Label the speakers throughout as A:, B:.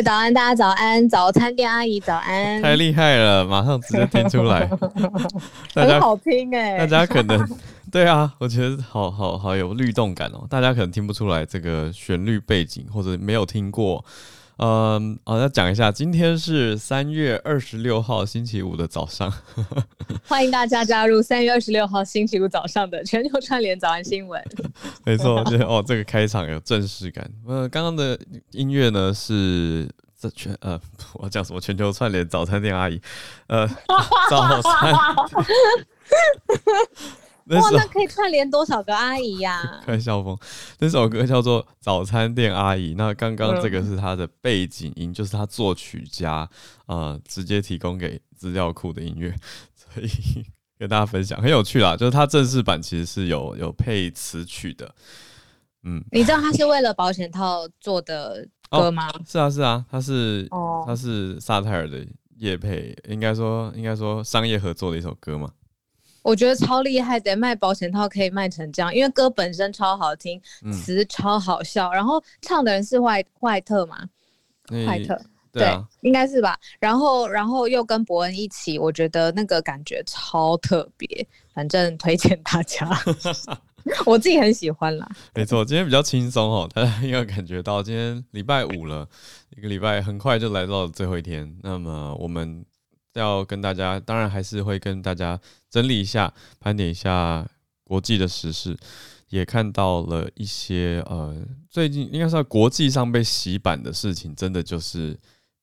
A: 早安，大家早安。
B: 早安，大家早安。早餐店阿姨早安。
A: 太厉害了，马上直接听出来。大家
B: 很好听哎、欸。
A: 大家可能 对啊，我觉得好好好有律动感哦。大家可能听不出来这个旋律背景，或者没有听过。嗯，好，要讲一下，今天是三月二十六号星期五的早上。
B: 欢迎大家加入三月二十六号星期五早上的全球串联早安新闻。
A: 没错，就是哦，这个开场有正式感。呃，刚刚的音乐呢是这全呃，我讲什么？全球串联早餐店阿姨，呃，早餐。
B: 哇，那可以串联多少个阿姨呀、啊？
A: 开笑疯，那首歌叫做《早餐店阿姨》。那刚刚这个是他的背景音，嗯、就是他作曲家呃直接提供给资料库的音乐，所以跟大家分享很有趣啦。就是他正式版其实是有有配词曲的。嗯，
B: 你知道他是为了保险套做的歌吗？
A: 哦、是啊，是啊，他是哦，他是萨泰尔的业配，应该说应该说商业合作的一首歌嘛。
B: 我觉得超厉害的，卖保险套可以卖成这样，因为歌本身超好听，词、嗯、超好笑，然后唱的人是坏坏特嘛，坏、欸、特对，对、啊，应该是吧。然后然后又跟伯恩一起，我觉得那个感觉超特别，反正推荐大家，我自己很喜欢啦。
A: 没错，今天比较轻松哦，大家应该感觉到今天礼拜五了，一个礼拜很快就来到了最后一天，那么我们。要跟大家，当然还是会跟大家整理一下、盘点一下国际的时事，也看到了一些呃，最近应该是在国际上被洗版的事情，真的就是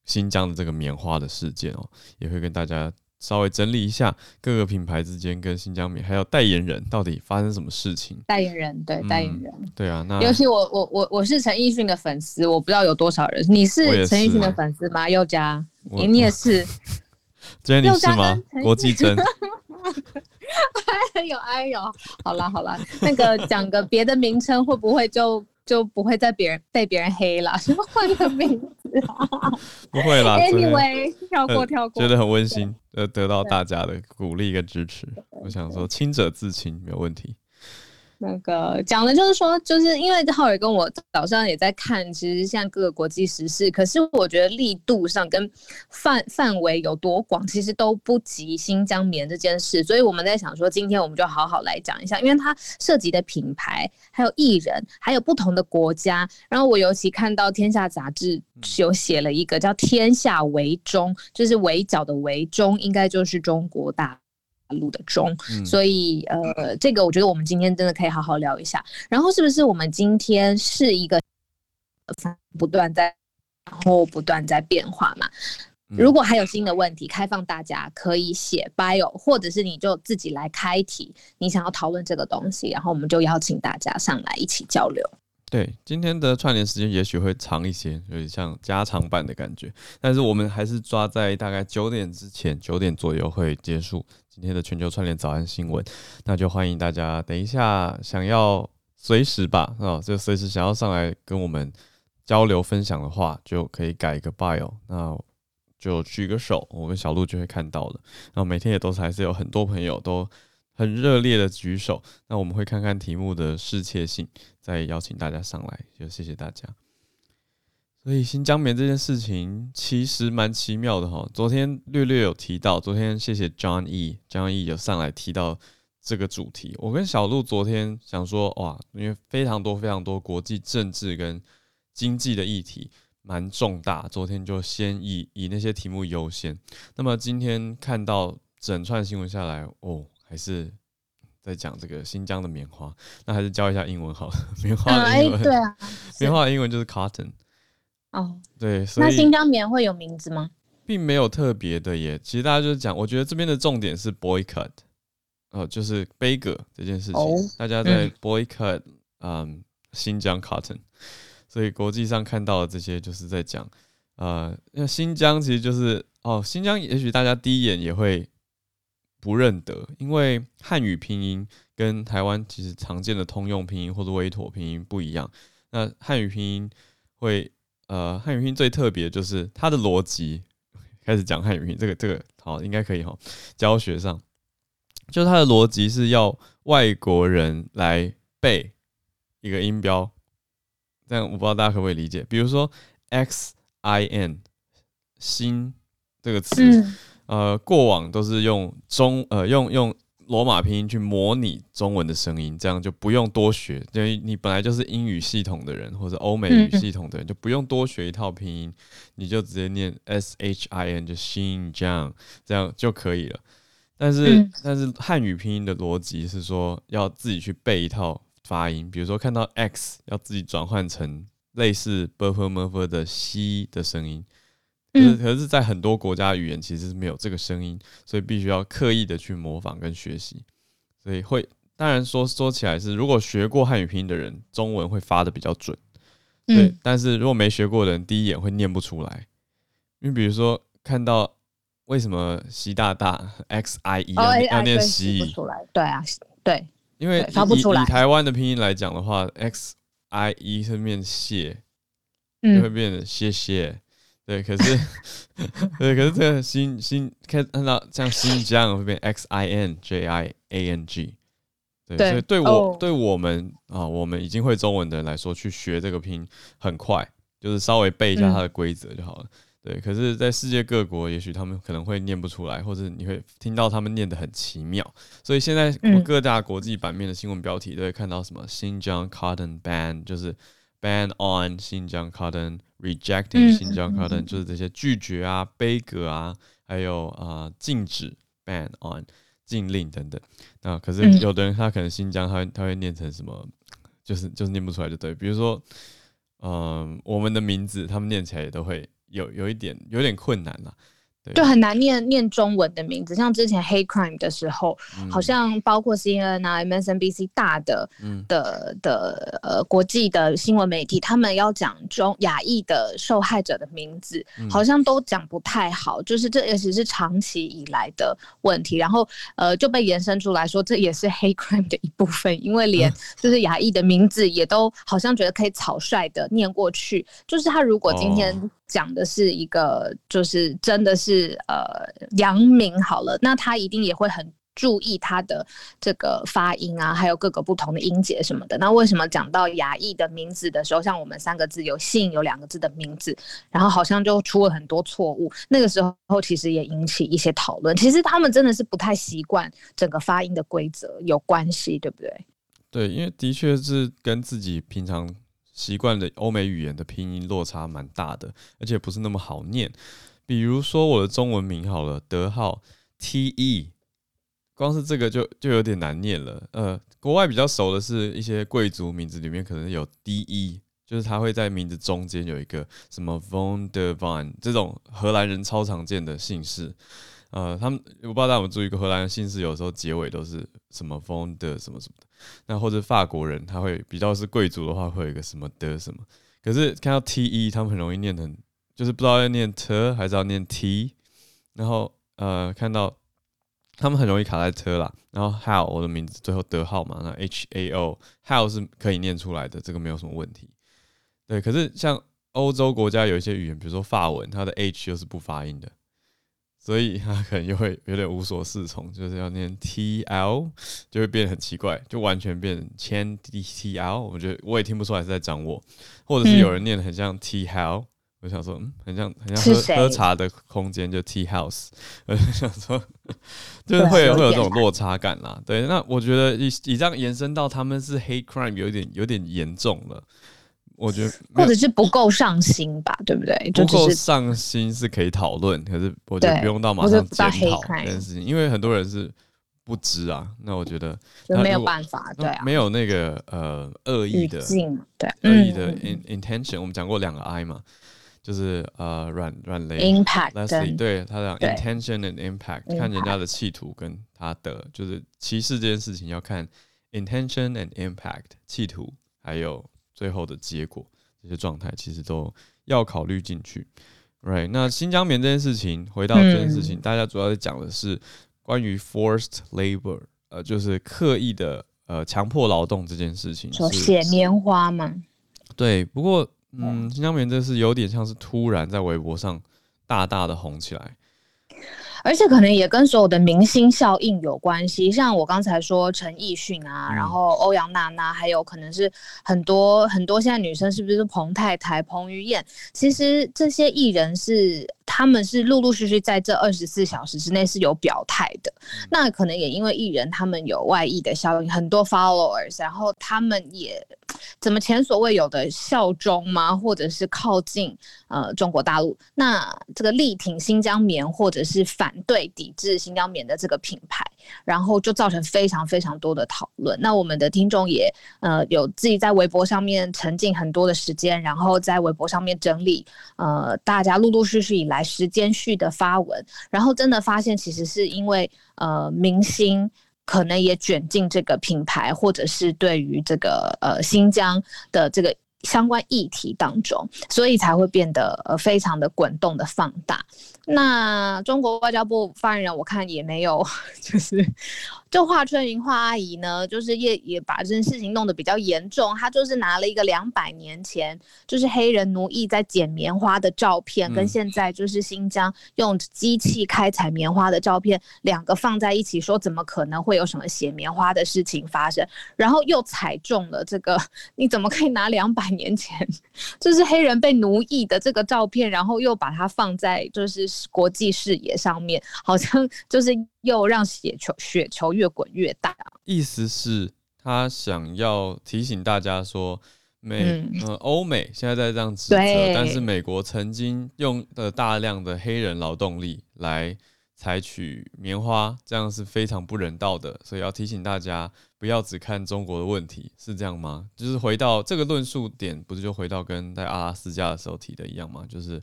A: 新疆的这个棉花的事件哦，也会跟大家稍微整理一下各个品牌之间跟新疆棉还有代言人到底发生什么事情。
B: 代言人对、嗯、代言人
A: 对啊，那
B: 尤其我我我我是陈奕迅的粉丝，我不知道有多少人，你是陈奕迅的粉丝吗？宥嘉，你你也是。
A: 今天你是吗？国际真，
B: 哎呦哎呦，好了好了，那个 讲个别的名称会不会就就不会再别人被别人黑了？什么换个名字啊？
A: 不会啦
B: ，Anyway，跳过跳过，
A: 觉得很温馨，呃，得到大家的鼓励跟支持，我想说清者自清没有问题。
B: 那个讲的就是说，就是因为浩宇跟我早上也在看，其实现在各个国际时事，可是我觉得力度上跟范范围有多广，其实都不及新疆棉这件事。所以我们在想说，今天我们就好好来讲一下，因为它涉及的品牌、还有艺人、还有不同的国家。然后我尤其看到《天下》杂志有写了一个叫“天下为中”，就是围剿的围中，应该就是中国大。路的中，所以呃，这个我觉得我们今天真的可以好好聊一下。然后是不是我们今天是一个不断在，然后不断在变化嘛？如果还有新的问题，开放大家可以写 bio，或者是你就自己来开题，你想要讨论这个东西，然后我们就邀请大家上来一起交流。
A: 对，今天的串联时间也许会长一些，有点像加长版的感觉，但是我们还是抓在大概九点之前，九点左右会结束。今天的全球串联早安新闻，那就欢迎大家等一下想要随时吧，啊，就随时想要上来跟我们交流分享的话，就可以改一个 bio，那就举个手，我跟小鹿就会看到了。然后每天也都是还是有很多朋友都很热烈的举手，那我们会看看题目的适切性，再邀请大家上来，就谢谢大家。所以新疆棉这件事情其实蛮奇妙的哈，昨天略略有提到，昨天谢谢 John E，John E 有上来提到这个主题。我跟小鹿昨天想说，哇，因为非常多非常多国际政治跟经济的议题蛮重大，昨天就先以以那些题目优先。那么今天看到整串新闻下来，哦，还是在讲这个新疆的棉花，那还是教一下英文好了。棉花的英文，对啊，棉花的英文就是 cotton。
B: 哦、oh，
A: 对，所以
B: 那新疆棉会有名字吗？
A: 并没有特别的耶。其实大家就是讲，我觉得这边的重点是 boycott，哦，就是杯葛这件事情。Oh, 大家在 boycott，嗯，嗯，新疆 cotton。所以国际上看到的这些，就是在讲，呃，那新疆其实就是哦，新疆也许大家第一眼也会不认得，因为汉语拼音跟台湾其实常见的通用拼音或者委托拼音不一样。那汉语拼音会。呃，汉语拼音最特别就是它的逻辑。开始讲汉语拼音，这个这个好，应该可以哈。教学上，就是它的逻辑是要外国人来背一个音标，这样我不知道大家可不可以理解。比如说 X I N 新这个词，呃，过往都是用中呃用用罗马拼音去模拟中文的声音，这样就不用多学。因为你本来就是英语系统的人或者欧美语系统的人，就不用多学一套拼音，你就直接念 S H I N 就新疆这样就可以了。但是、但是汉语拼音的逻辑是说要自己去背一套发音，比如说看到 x 要自己转换成类似 b f m f 的 c 的声音，可是可是在很多国家语言其实是没有这个声音，所以必须要刻意的去模仿跟学习，所以会当然说说起来是如果学过汉语拼音的人，中文会发的比较准，对，但是如果没学过的人，第一眼会念不出来，因为比如说看到。为什么习大大 X I E 要要念习？
B: 对啊，对，
A: 因为发不出来。以台湾的拼音来讲的话，X I E 是念谢，就会变成谢谢。对，可是对，可是这个新新看看到像新疆会变 X I N J I A N G。对，所以对我对我们啊，我们已经会中文的人来说，去学这个拼很快，就是稍微背一下它的规则就好了。对，可是，在世界各国，也许他们可能会念不出来，或者你会听到他们念的很奇妙。所以现在，各大国际版面的新闻标题都会看到什么“新疆 cotton ban”，就是 “ban on 新疆 cotton”，“rejecting 新疆 cotton”，就是这些拒绝啊、杯葛啊，还有啊、呃、禁止 “ban on” 禁令等等。那可是有的人他可能新疆他会他会念成什么，就是就是念不出来就对。比如说，嗯、呃，我们的名字他们念起来也都会。有有一点有点困难了。
B: 就很难念念中文的名字，像之前 Hate Crime 的时候，嗯、好像包括 CNN 啊、MSNBC 大的、嗯、的的呃国际的新闻媒体，他们要讲中亚裔的受害者的名字，嗯、好像都讲不太好，就是这也许是长期以来的问题，然后呃就被延伸出来说，这也是 Hate Crime 的一部分，因为连就是亚裔的名字也都好像觉得可以草率的念过去，就是他如果今天讲的是一个，就是真的是。呃，阳明好了，那他一定也会很注意他的这个发音啊，还有各个不同的音节什么的。那为什么讲到亚裔的名字的时候，像我们三个字有姓有两个字的名字，然后好像就出了很多错误？那个时候其实也引起一些讨论。其实他们真的是不太习惯整个发音的规则有关系，对不对？
A: 对，因为的确是跟自己平常习惯的欧美语言的拼音落差蛮大的，而且不是那么好念。比如说我的中文名好了，德浩 T E，光是这个就就有点难念了。呃，国外比较熟的是一些贵族名字里面可能有 D E，就是他会在名字中间有一个什么 Von der Van 这种荷兰人超常见的姓氏。呃，他们我不知道大家有没有注意过，荷兰的姓氏有时候结尾都是什么风的什么什么的。那或者法国人他会比较是贵族的话，会有一个什么的什么。可是看到 T E，他们很容易念成。就是不知道要念 t 还是要念 t，然后呃看到他们很容易卡在 t 啦，然后 how 我的名字最后德浩嘛，那 h a o how 是可以念出来的，这个没有什么问题。对，可是像欧洲国家有一些语言，比如说法文，它的 h 又是不发音的，所以他可能就会有点无所适从，就是要念 t l 就会变得很奇怪，就完全变成千 d t l，我觉得我也听不出来是在讲我，或者是有人念的很像 t how。我想说，嗯，很像很像喝喝茶的空间，就 tea house。我就想说，就是会有会有这种落差感啦。对，那我觉得以以这样延伸到他们是 hate crime，有点有点严重了。我觉得
B: 或者是不够上心吧，对不对？
A: 不够上心是可以讨论，可是我觉得不用到马上检讨这件事情，因为很多人是不知啊。那我觉得
B: 没有办法，对啊，
A: 没有那个呃恶意的
B: 对
A: 恶意的 in intention。我们讲过两个 I 嘛。就是呃软软雷 impact，对他讲 intention and impact，看人家的企图跟他的就是歧视这件事情要看 intention and impact 企图，还有最后的结果这些状态其实都要考虑进去。Right，那新疆棉这件事情，回到这件事情，大家主要在讲的是关于 forced labor，呃，就是刻意的呃强迫劳动这件事情。
B: 说写棉花吗？
A: 对，不过。嗯，新疆棉这是有点像是突然在微博上大大的红起来。
B: 而且可能也跟所有的明星效应有关系。像我刚才说陈奕迅啊，然后欧阳娜娜，还有可能是很多很多现在女生是不是彭太太、彭于晏？其实这些艺人是。他们是陆陆续续在这二十四小时之内是有表态的，那可能也因为艺人他们有外溢的效应，很多 followers，然后他们也怎么前所未有的效忠吗？或者是靠近呃中国大陆？那这个力挺新疆棉或者是反对抵制新疆棉的这个品牌，然后就造成非常非常多的讨论。那我们的听众也呃有自己在微博上面沉浸很多的时间，然后在微博上面整理呃大家陆陆续续以来。时间序的发文，然后真的发现，其实是因为呃明星可能也卷进这个品牌，或者是对于这个呃新疆的这个相关议题当中，所以才会变得呃非常的滚动的放大。那中国外交部发言人，我看也没有 就是。就华春莹华阿姨呢，就是也也把这件事情弄得比较严重。她就是拿了一个两百年前就是黑人奴役在捡棉花的照片，跟现在就是新疆用机器开采棉花的照片，两个放在一起，说怎么可能会有什么写棉花的事情发生？然后又踩中了这个，你怎么可以拿两百年前 就是黑人被奴役的这个照片，然后又把它放在就是国际视野上面，好像 就是。又让雪球雪球越滚越大，
A: 意思是他想要提醒大家说，美呃欧美现在在这样指责，但是美国曾经用的大量的黑人劳动力来采取棉花，这样是非常不人道的，所以要提醒大家不要只看中国的问题，是这样吗？就是回到这个论述点，不是就回到跟在阿拉斯加的时候提的一样吗？就是。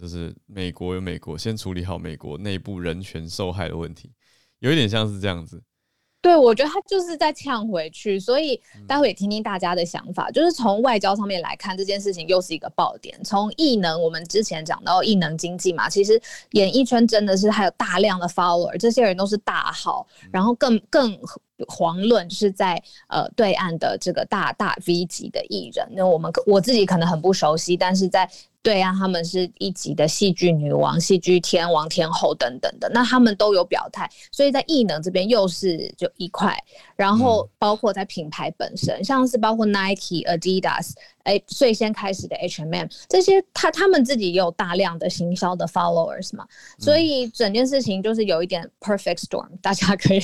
A: 就是美国有美国先处理好美国内部人权受害的问题，有一点像是这样子。
B: 对，我觉得他就是在呛回去，所以待会也听听大家的想法。就是从外交上面来看，这件事情又是一个爆点。从艺能，我们之前讲到艺能经济嘛，其实演艺圈真的是还有大量的 follower，这些人都是大号，然后更更。遑论就是在呃对岸的这个大大 V 级的艺人，那我们我自己可能很不熟悉，但是在对啊他们是一级的戏剧女王、戏剧天王、天后等等的，那他们都有表态，所以在艺能这边又是就一块，然后包括在品牌本身，像是包括 Nike、Adidas。哎，最先开始的 H&M 这些，他他们自己也有大量的行销的 followers 嘛，所以整件事情就是有一点 perfect storm，大家可以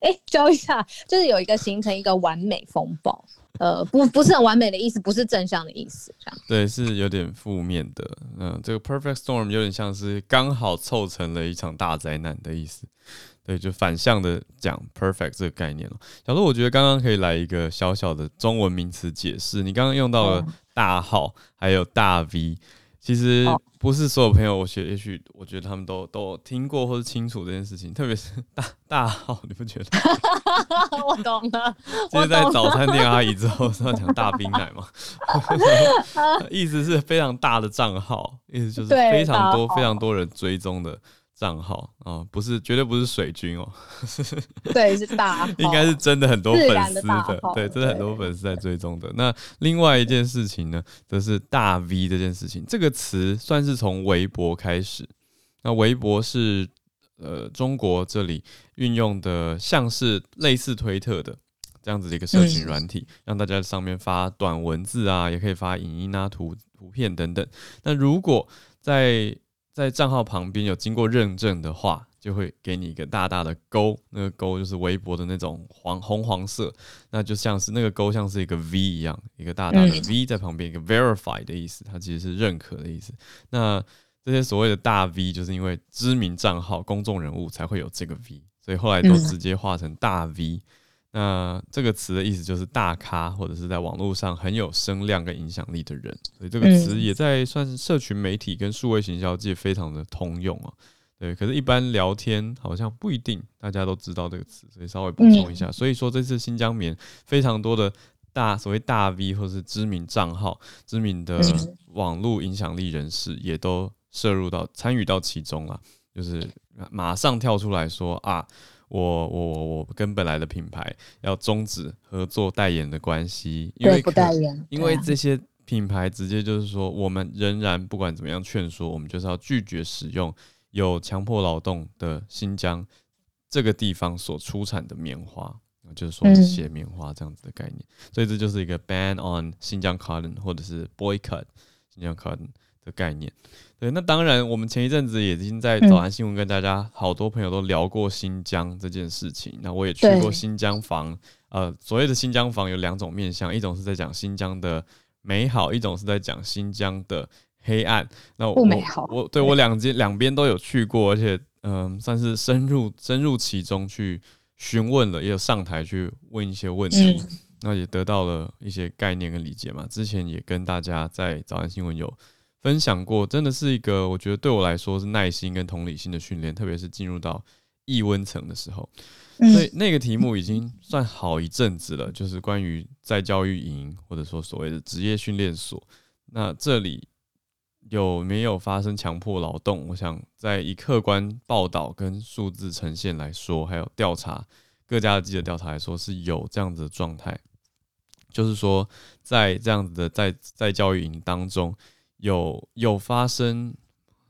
B: 哎教一下，就是有一个形成一个完美风暴，呃，不不是很完美的意思，不是正向的意思，这样。
A: 对，是有点负面的，嗯，这个 perfect storm 有点像是刚好凑成了一场大灾难的意思。对，就反向的讲 perfect 这个概念了。小鹿，我觉得刚刚可以来一个小小的中文名词解释。你刚刚用到了大号，还有大 V，其实不是所有朋友，我觉也许我觉得他们都都听过或者清楚这件事情。特别是大大号，你不觉得？
B: 我懂了。
A: 就是在早餐店阿姨之后是要讲大冰奶嘛？意思是非常大的账号，意思就是非常多非常多人追踪的。账号啊、哦，不是，绝对不是水军哦。
B: 对，是大，
A: 应该是真的很多粉丝的，的对，真的很多粉丝在追踪的。那另外一件事情呢，则是大 V 这件事情，这个词算是从微博开始。那微博是呃中国这里运用的，像是类似推特的这样子的一个社群软体，嗯、让大家在上面发短文字啊，也可以发影音啊、图图片等等。那如果在在账号旁边有经过认证的话，就会给你一个大大的勾，那个勾就是微博的那种黄红黄色，那就像是那个勾像是一个 V 一样，一个大大的 V 在旁边，一个 Verify 的意思，它其实是认可的意思。那这些所谓的大 V，就是因为知名账号、公众人物才会有这个 V，所以后来都直接画成大 V。那这个词的意思就是大咖，或者是在网络上很有声量跟影响力的人，所以这个词也在算是社群媒体跟数位行销界非常的通用啊。对，可是，一般聊天好像不一定大家都知道这个词，所以稍微补充一下。所以说，这次新疆棉非常多的大所谓大 V 或是知名账号、知名的网络影响力人士也都涉入到参与到其中了，就是马上跳出来说啊。我我我我跟本来的品牌要终止合作代言的关系，因为不代言，因为这些品牌直接就是说，我们仍然不管怎么样劝说，我们就是要拒绝使用有强迫劳动的新疆这个地方所出产的棉花。就是说是写棉花这样子的概念，嗯、所以这就是一个 ban on 新疆 cotton 或者是 boycott 新疆 cotton 的概念。对，那当然，我们前一阵子也已经在早安新闻跟大家好多朋友都聊过新疆这件事情。那我也去过新疆房，呃，所谓的新疆房有两种面向，一种是在讲新疆的美好，一种是在讲新疆的黑暗。那我
B: 不美好，
A: 我对我两间两边都有去过，而且嗯、呃，算是深入深入其中去。询问了，也有上台去问一些问题，嗯、那也得到了一些概念跟理解嘛。之前也跟大家在早安新闻有分享过，真的是一个我觉得对我来说是耐心跟同理心的训练，特别是进入到易温层的时候。嗯、所以那个题目已经算好一阵子了，就是关于在教育营或者说所谓的职业训练所，那这里。有没有发生强迫劳动？我想，在以客观报道跟数字呈现来说，还有调查各家的记者调查来说，是有这样子的状态。就是说，在这样子的在在教育营当中，有有发生，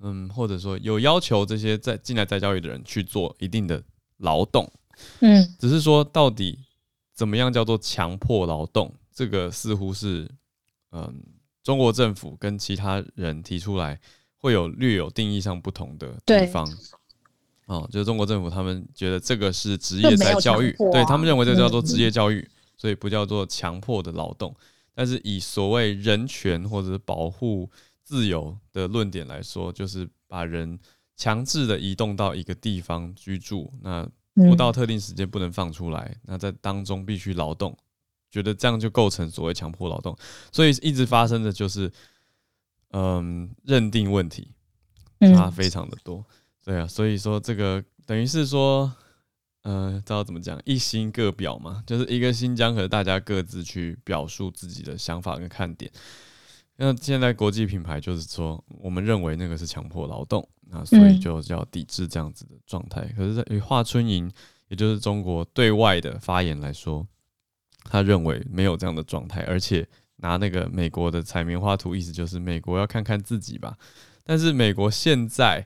A: 嗯，或者说有要求这些在进来在教育的人去做一定的劳动，嗯，只是说到底怎么样叫做强迫劳动，这个似乎是，嗯。中国政府跟其他人提出来，会有略有定义上不同的地方。哦，就是中国政府他们觉得这个是职业再教育，啊、对他们认为这叫做职业教育，嗯、所以不叫做强迫的劳动。但是以所谓人权或者保护自由的论点来说，就是把人强制的移动到一个地方居住，那不到特定时间不能放出来，那在当中必须劳动。觉得这样就构成所谓强迫劳动，所以一直发生的就是，嗯，认定问题差非常的多，对啊，所以说这个等于是说，嗯，知道怎么讲，一心各表嘛，就是一个新疆和大家各自去表述自己的想法跟看点。那现在国际品牌就是说，我们认为那个是强迫劳动，那所以就要抵制这样子的状态。可是，在华春莹，也就是中国对外的发言来说。他认为没有这样的状态，而且拿那个美国的采棉花图，意思就是美国要看看自己吧。但是美国现在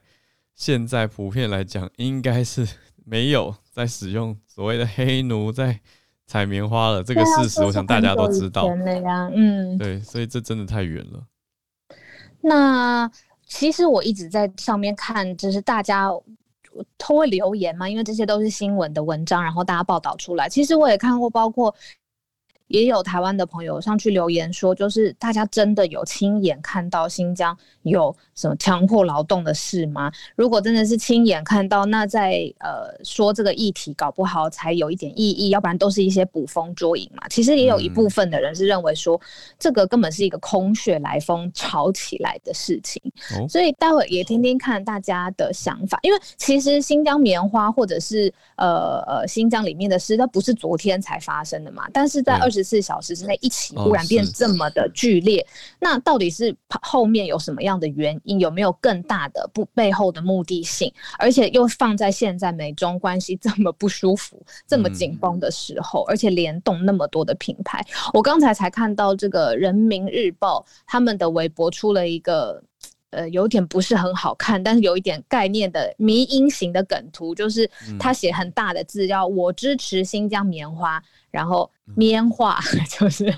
A: 现在普遍来讲，应该是没有在使用所谓的黑奴在采棉花了。这个事实，我想大家都知道。
B: 嗯，
A: 对，所以这真的太远了。
B: 那其实我一直在上面看，就是大家都会留言嘛，因为这些都是新闻的文章，然后大家报道出来。其实我也看过，包括。也有台湾的朋友上去留言说，就是大家真的有亲眼看到新疆有什么强迫劳动的事吗？如果真的是亲眼看到，那在呃说这个议题搞不好才有一点意义，要不然都是一些捕风捉影嘛。其实也有一部分的人是认为说，这个根本是一个空穴来风炒起来的事情。所以待会也听听看大家的想法，因为其实新疆棉花或者是呃呃新疆里面的事，它不是昨天才发生的嘛，但是在二十。十四小时之内一起忽然变这么的剧烈，那到底是后面有什么样的原因？有没有更大的不背后的目的性？而且又放在现在美中关系 这么不舒服、这么紧绷的时候，而且联动那么多的品牌，我刚才才看到这个人民日报他们的微博出了一个。呃，有点不是很好看，但是有一点概念的迷因型的梗图，就是他写很大的字，叫“我支持新疆棉花”，然后棉花 就是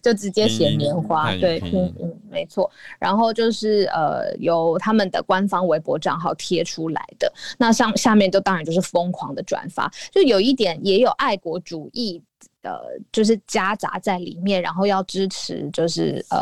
B: 就直接写棉花，对，嗯嗯，没错。然后就是呃，由他们的官方微博账号贴出来的，那上下面就当然就是疯狂的转发，就有一点也有爱国主义的，就是夹杂在里面，然后要支持就是呃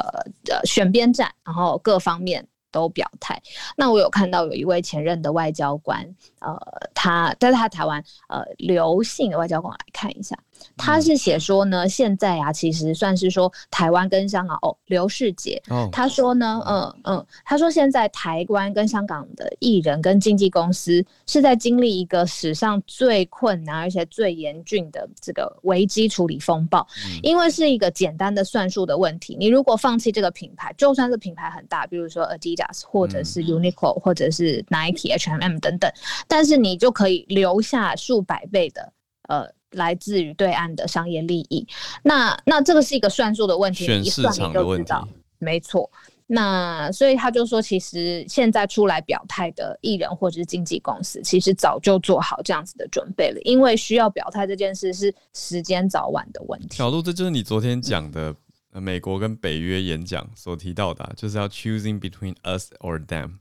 B: 呃选边站，然后各方面。都表态。那我有看到有一位前任的外交官，呃，他但是他台湾呃刘姓的外交官来看一下。他是写说呢，现在啊，其实算是说台湾跟香港哦，刘世杰，他说呢，嗯。嗯，他说现在台湾跟香港的艺人跟经纪公司是在经历一个史上最困难而且最严峻的这个危机处理风暴，因为是一个简单的算术的问题，你如果放弃这个品牌，就算是品牌很大，比如说 Adidas 或者是 Uniqlo 或者是 Nike、H&M 等等，但是你就可以留下数百倍的呃。来自于对岸的商业利益，那那这个是一个算术的问题，选市场的问题，没错。那所以他就说，其实现在出来表态的艺人或者是经纪公司，其实早就做好这样子的准备了，因为需要表态这件事是时间早晚的问题。
A: 小鹿，这就是你昨天讲的美国跟北约演讲所提到的，就是要 choosing between us or them，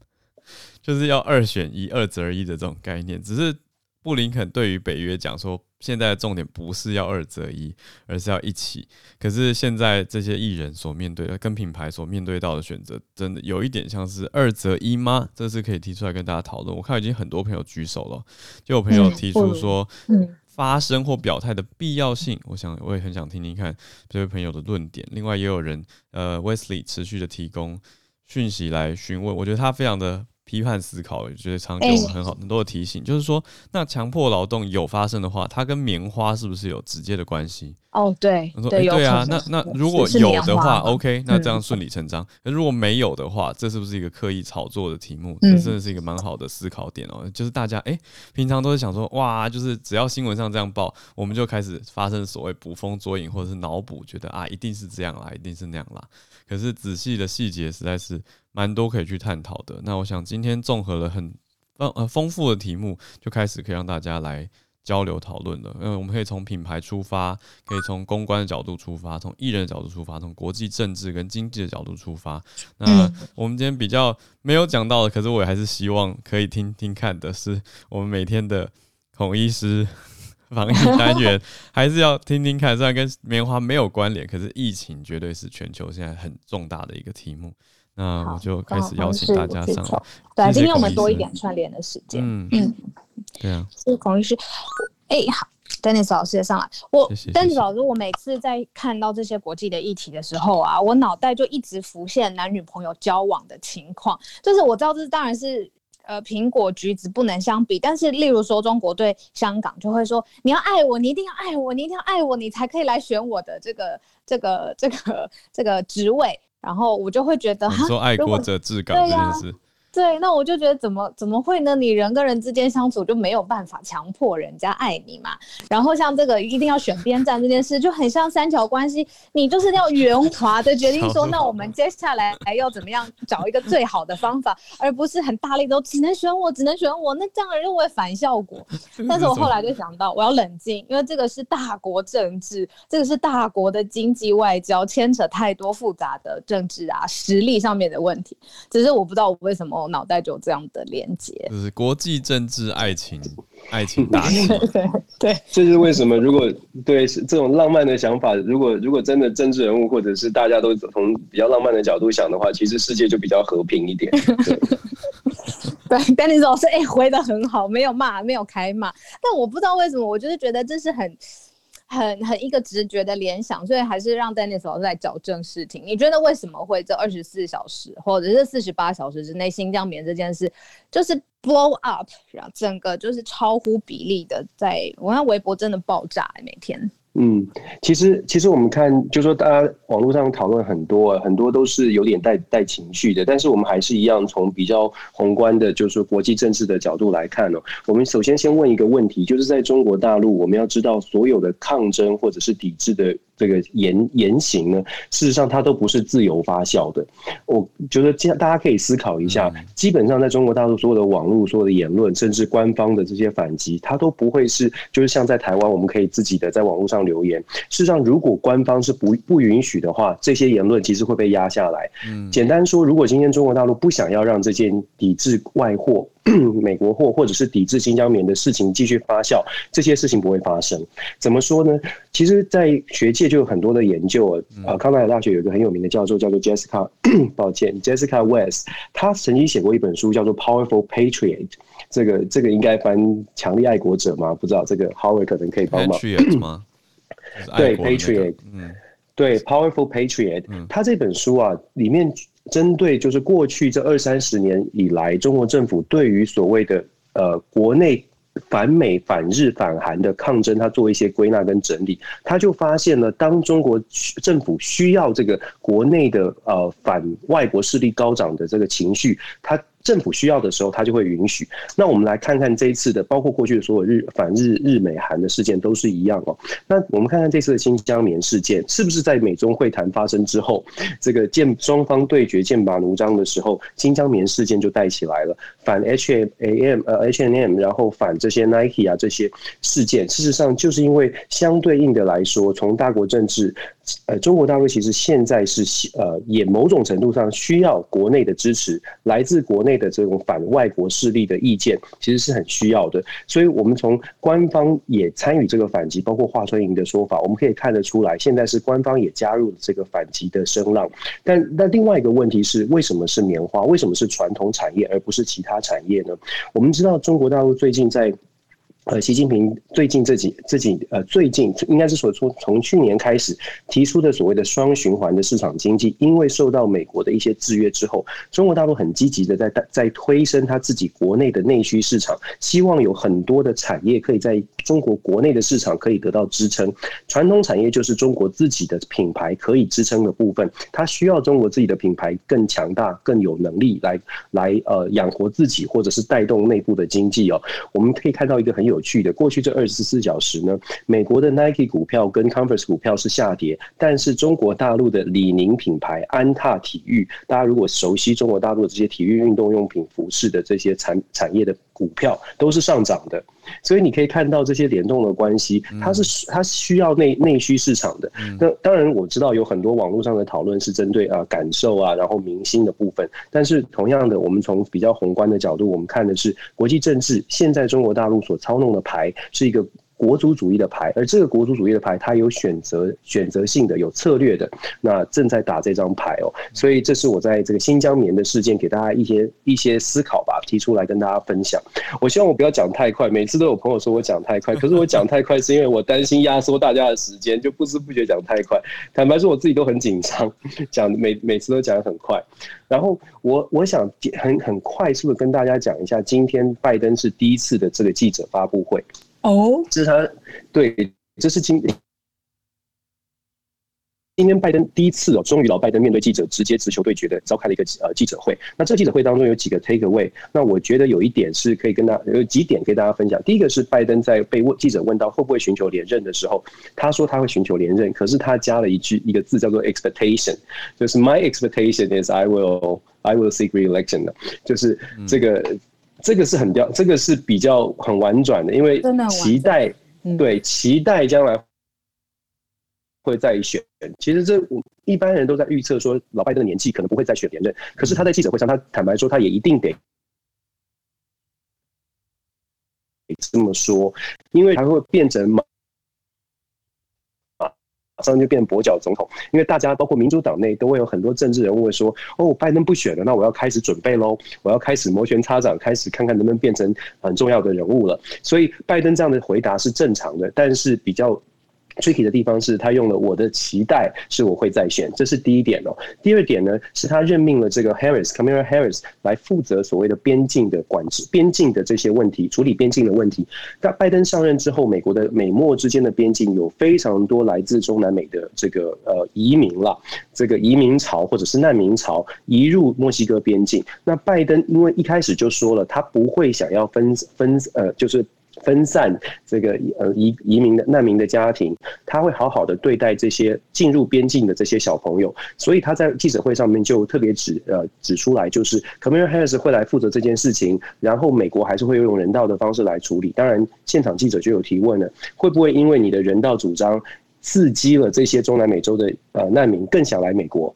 A: 就是要二选一、二择一的这种概念。只是布林肯对于北约讲说。现在的重点不是要二择一，而是要一起。可是现在这些艺人所面对的，跟品牌所面对到的选择，真的有一点像是二择一吗？这是可以提出来跟大家讨论。我看已经很多朋友举手了，就有朋友提出说，发声或表态的必要性。我想我也很想听听看这位朋友的论点。另外也有人，呃，Wesley 持续的提供讯息来询问，我觉得他非常的。批判思考，我觉得常给我们很好很多的提醒，欸、就是说，那强迫劳动有发生的话，它跟棉花是不是有直接的关系？
B: 哦，对，
A: 说对，对啊，那那如果有的话，OK，那这样顺理成章。那、嗯、如果没有的话，这是不是一个刻意炒作的题目？这真的是一个蛮好的思考点哦。嗯、就是大家哎、欸，平常都是想说，哇，就是只要新闻上这样报，我们就开始发生所谓捕风捉影，或者是脑补，觉得啊，一定是这样啦，一定是那样啦。可是仔细的细节实在是蛮多可以去探讨的。那我想今天综合了很丰呃丰富的题目，就开始可以让大家来交流讨论了。因为我们可以从品牌出发，可以从公关的角度出发，从艺人的角度出发，从国际政治跟经济的角度出发。那我们今天比较没有讲到的，可是我也还是希望可以听听看的是，我们每天的孔医师。防疫单元 还是要听听看，虽然跟棉花没有关联，可是疫情绝对是全球现在很重大的一个题目。那我就开始邀请大家上来。
B: 对，今天我们多一点串联的时间。嗯嗯，对啊。是孔医师，哎、欸，好，Dennis 老师也上来。我 Dennis 老师，我每次在看到这些国际的议题的时候啊，我脑袋就一直浮现男女朋友交往的情况。就是我知道，这当然是。呃，苹果橘子不能相比，但是例如说中国对香港就会说，你要爱我，你一定要爱我，你一定要爱我，你才可以来选我的这个这个这个这个职位，然后我就会觉得，
A: 说 爱国者治港这件事。
B: 对，那我就觉得怎么怎么会呢？你人跟人之间相处就没有办法强迫人家爱你嘛。然后像这个一定要选边站这件事，就很像三角关系，你就是要圆滑的决定说，那我们接下来还要怎么样找一个最好的方法，而不是很大力都只能选我，只能选我，那这样认为反效果。但是我后来就想到，我要冷静，因为这个是大国政治，这个是大国的经济外交，牵扯太多复杂的政治啊实力上面的问题。只是我不知道我为什么。脑袋就有这样的连接，
A: 就是国际政治、爱情、爱情大戏。
B: 对对，
C: 这是为什么？如果对这种浪漫的想法，如果如果真的政治人物或者是大家都从比较浪漫的角度想的话，其实世界就比较和平一点。对，
B: 对，丹尼斯老师，哎、欸，回的很好，没有骂，没有开骂，但我不知道为什么，我就是觉得这是很。很很一个直觉的联想，所以还是让 Dennis 老师来矫正事情。你觉得为什么会这二十四小时或者是四十八小时之内新疆棉这件事就是 blow up，然后整个就是超乎比例的在，在我看微博真的爆炸，每天。
C: 嗯，其实其实我们看，就说大家网络上讨论很多，很多都是有点带带情绪的，但是我们还是一样从比较宏观的，就是国际政治的角度来看哦。我们首先先问一个问题，就是在中国大陆，我们要知道所有的抗争或者是抵制的。这个言言行呢，事实上它都不是自由发酵的。我觉得这样大家可以思考一下，基本上在中国大陆所有的网络、所有的言论，甚至官方的这些反击，它都不会是就是像在台湾，我们可以自己的在网络上留言。事实上，如果官方是不不允许的话，这些言论其实会被压下来。简单说，如果今天中国大陆不想要让这件抵制外货。美国货或者是抵制新疆棉的事情继续发酵，这些事情不会发生。怎么说呢？其实，在学界就有很多的研究啊。康奈尔大学有一个很有名的教授叫做 Jessica，抱歉，Jessica West，他曾经写过一本书叫做《Powerful Patriot》。这个这个应该翻“强力爱国者”吗？不知道这个 Howard 可能可以帮忙。
A: Patriot 吗？
C: 对，Patriot，嗯，对，Powerful Patriot。嗯他这本书啊，里面。针对就是过去这二三十年以来，中国政府对于所谓的呃国内反美、反日、反韩的抗争，他做一些归纳跟整理，他就发现了，当中国政府需要这个国内的呃反外国势力高涨的这个情绪，他政府需要的时候，他就会允许。那我们来看看这一次的，包括过去的所有日反日日美韩的事件都是一样哦。那我们看看这次的新疆棉事件，是不是在美中会谈发生之后，这个剑双方对决剑拔弩张的时候，新疆棉事件就带起来了反 H A M 呃 H N M，然后反这些 Nike 啊这些事件。事实上，就是因为相对应的来说，从大国政治。呃，中国大陆其实现在是呃，也某种程度上需要国内的支持，来自国内的这种反外国势力的意见，其实是很需要的。所以，我们从官方也参与这个反击，包括华春莹的说法，我们可以看得出来，现在是官方也加入了这个反击的声浪。但那另外一个问题是，为什么是棉花？为什么是传统产业，而不是其他产业呢？我们知道，中国大陆最近在。呃，习近平最近这几这几呃，最近应该是说从从去年开始提出的所谓的双循环的市场经济，因为受到美国的一些制约之后，中国大陆很积极的在在推升他自己国内的内需市场，希望有很多的产业可以在中国国内的市场可以得到支撑。传统产业就是中国自己的品牌可以支撑的部分，它需要中国自己的品牌更强大、更有能力来来呃养活自己，或者是带动内部的经济哦。我们可以看到一个很有。有趣的，过去这二十四小时呢，美国的 Nike 股票跟 Converse 股票是下跌，但是中国大陆的李宁品牌安踏体育，大家如果熟悉中国大陆这些体育运动用品、服饰的这些产产业的股票，都是上涨的。所以你可以看到这些联动的关系，它是它需要内内需市场的。那当然我知道有很多网络上的讨论是针对啊感受啊，然后明星的部分。但是同样的，我们从比较宏观的角度，我们看的是国际政治。现在中国大陆所操弄的牌是一个。国族主义的牌，而这个国族主义的牌，它有选择选择性的，有策略的，那正在打这张牌哦。所以这是我在这个新疆棉的事件给大家一些一些思考吧，提出来跟大家分享。我希望我不要讲太快，每次都有朋友说我讲太快，可是我讲太快是因为我担心压缩大家的时间，就不知不觉讲太快。坦白说，我自己都很紧张，讲每每次都讲得很快。然后我我想很很快速的跟大家讲一下，今天拜登是第一次的这个记者发布会。哦，oh? 这是他对，这是今今天拜登第一次哦，终于老拜登面对记者直接直球对决的召开了一个呃记者会。那这个记者会当中有几个 take away，那我觉得有一点是可以跟大家有几点给大家分享。第一个是拜登在被问记者问到会不会寻求连任的时候，他说他会寻求连任，可是他加了一句一个字叫做 expectation，就是 my expectation is I will I will seek re-election 的，就是这个。嗯这个是很掉，这个是比较很婉转的，因为期待，对，期待将来会再选。其实这一般人都在预测说，老拜登的年纪可能不会再选连任。可是他在记者会上，他坦白说，他也一定得这么说，因为他会变成。上就变跛脚总统，因为大家包括民主党内都会有很多政治人物会说：“哦，拜登不选了，那我要开始准备喽，我要开始摩拳擦掌，开始看看能不能变成很重要的人物了。”所以拜登这样的回答是正常的，但是比较。Tricky 的地方是他用了我的期待是我会再选，这是第一点哦。第二点呢，是他任命了这个 Harris，Kamala Harris 来负责所谓的边境的管制、边境的这些问题，处理边境的问题。但拜登上任之后，美国的美墨之间的边境有非常多来自中南美的这个呃移民了，这个移民潮或者是难民潮移入墨西哥边境。那拜登因为一开始就说了，他不会想要分分呃，就是。分散这个呃移移民的难民的家庭，他会好好的对待这些进入边境的这些小朋友，所以他在记者会上面就特别指呃指出来，就是 Kamala Harris 会来负责这件事情，然后美国还是会用人道的方式来处理。当然，现场记者就有提问了，会不会因为你的人道主张刺激了这些中南美洲的呃难民更想来美国？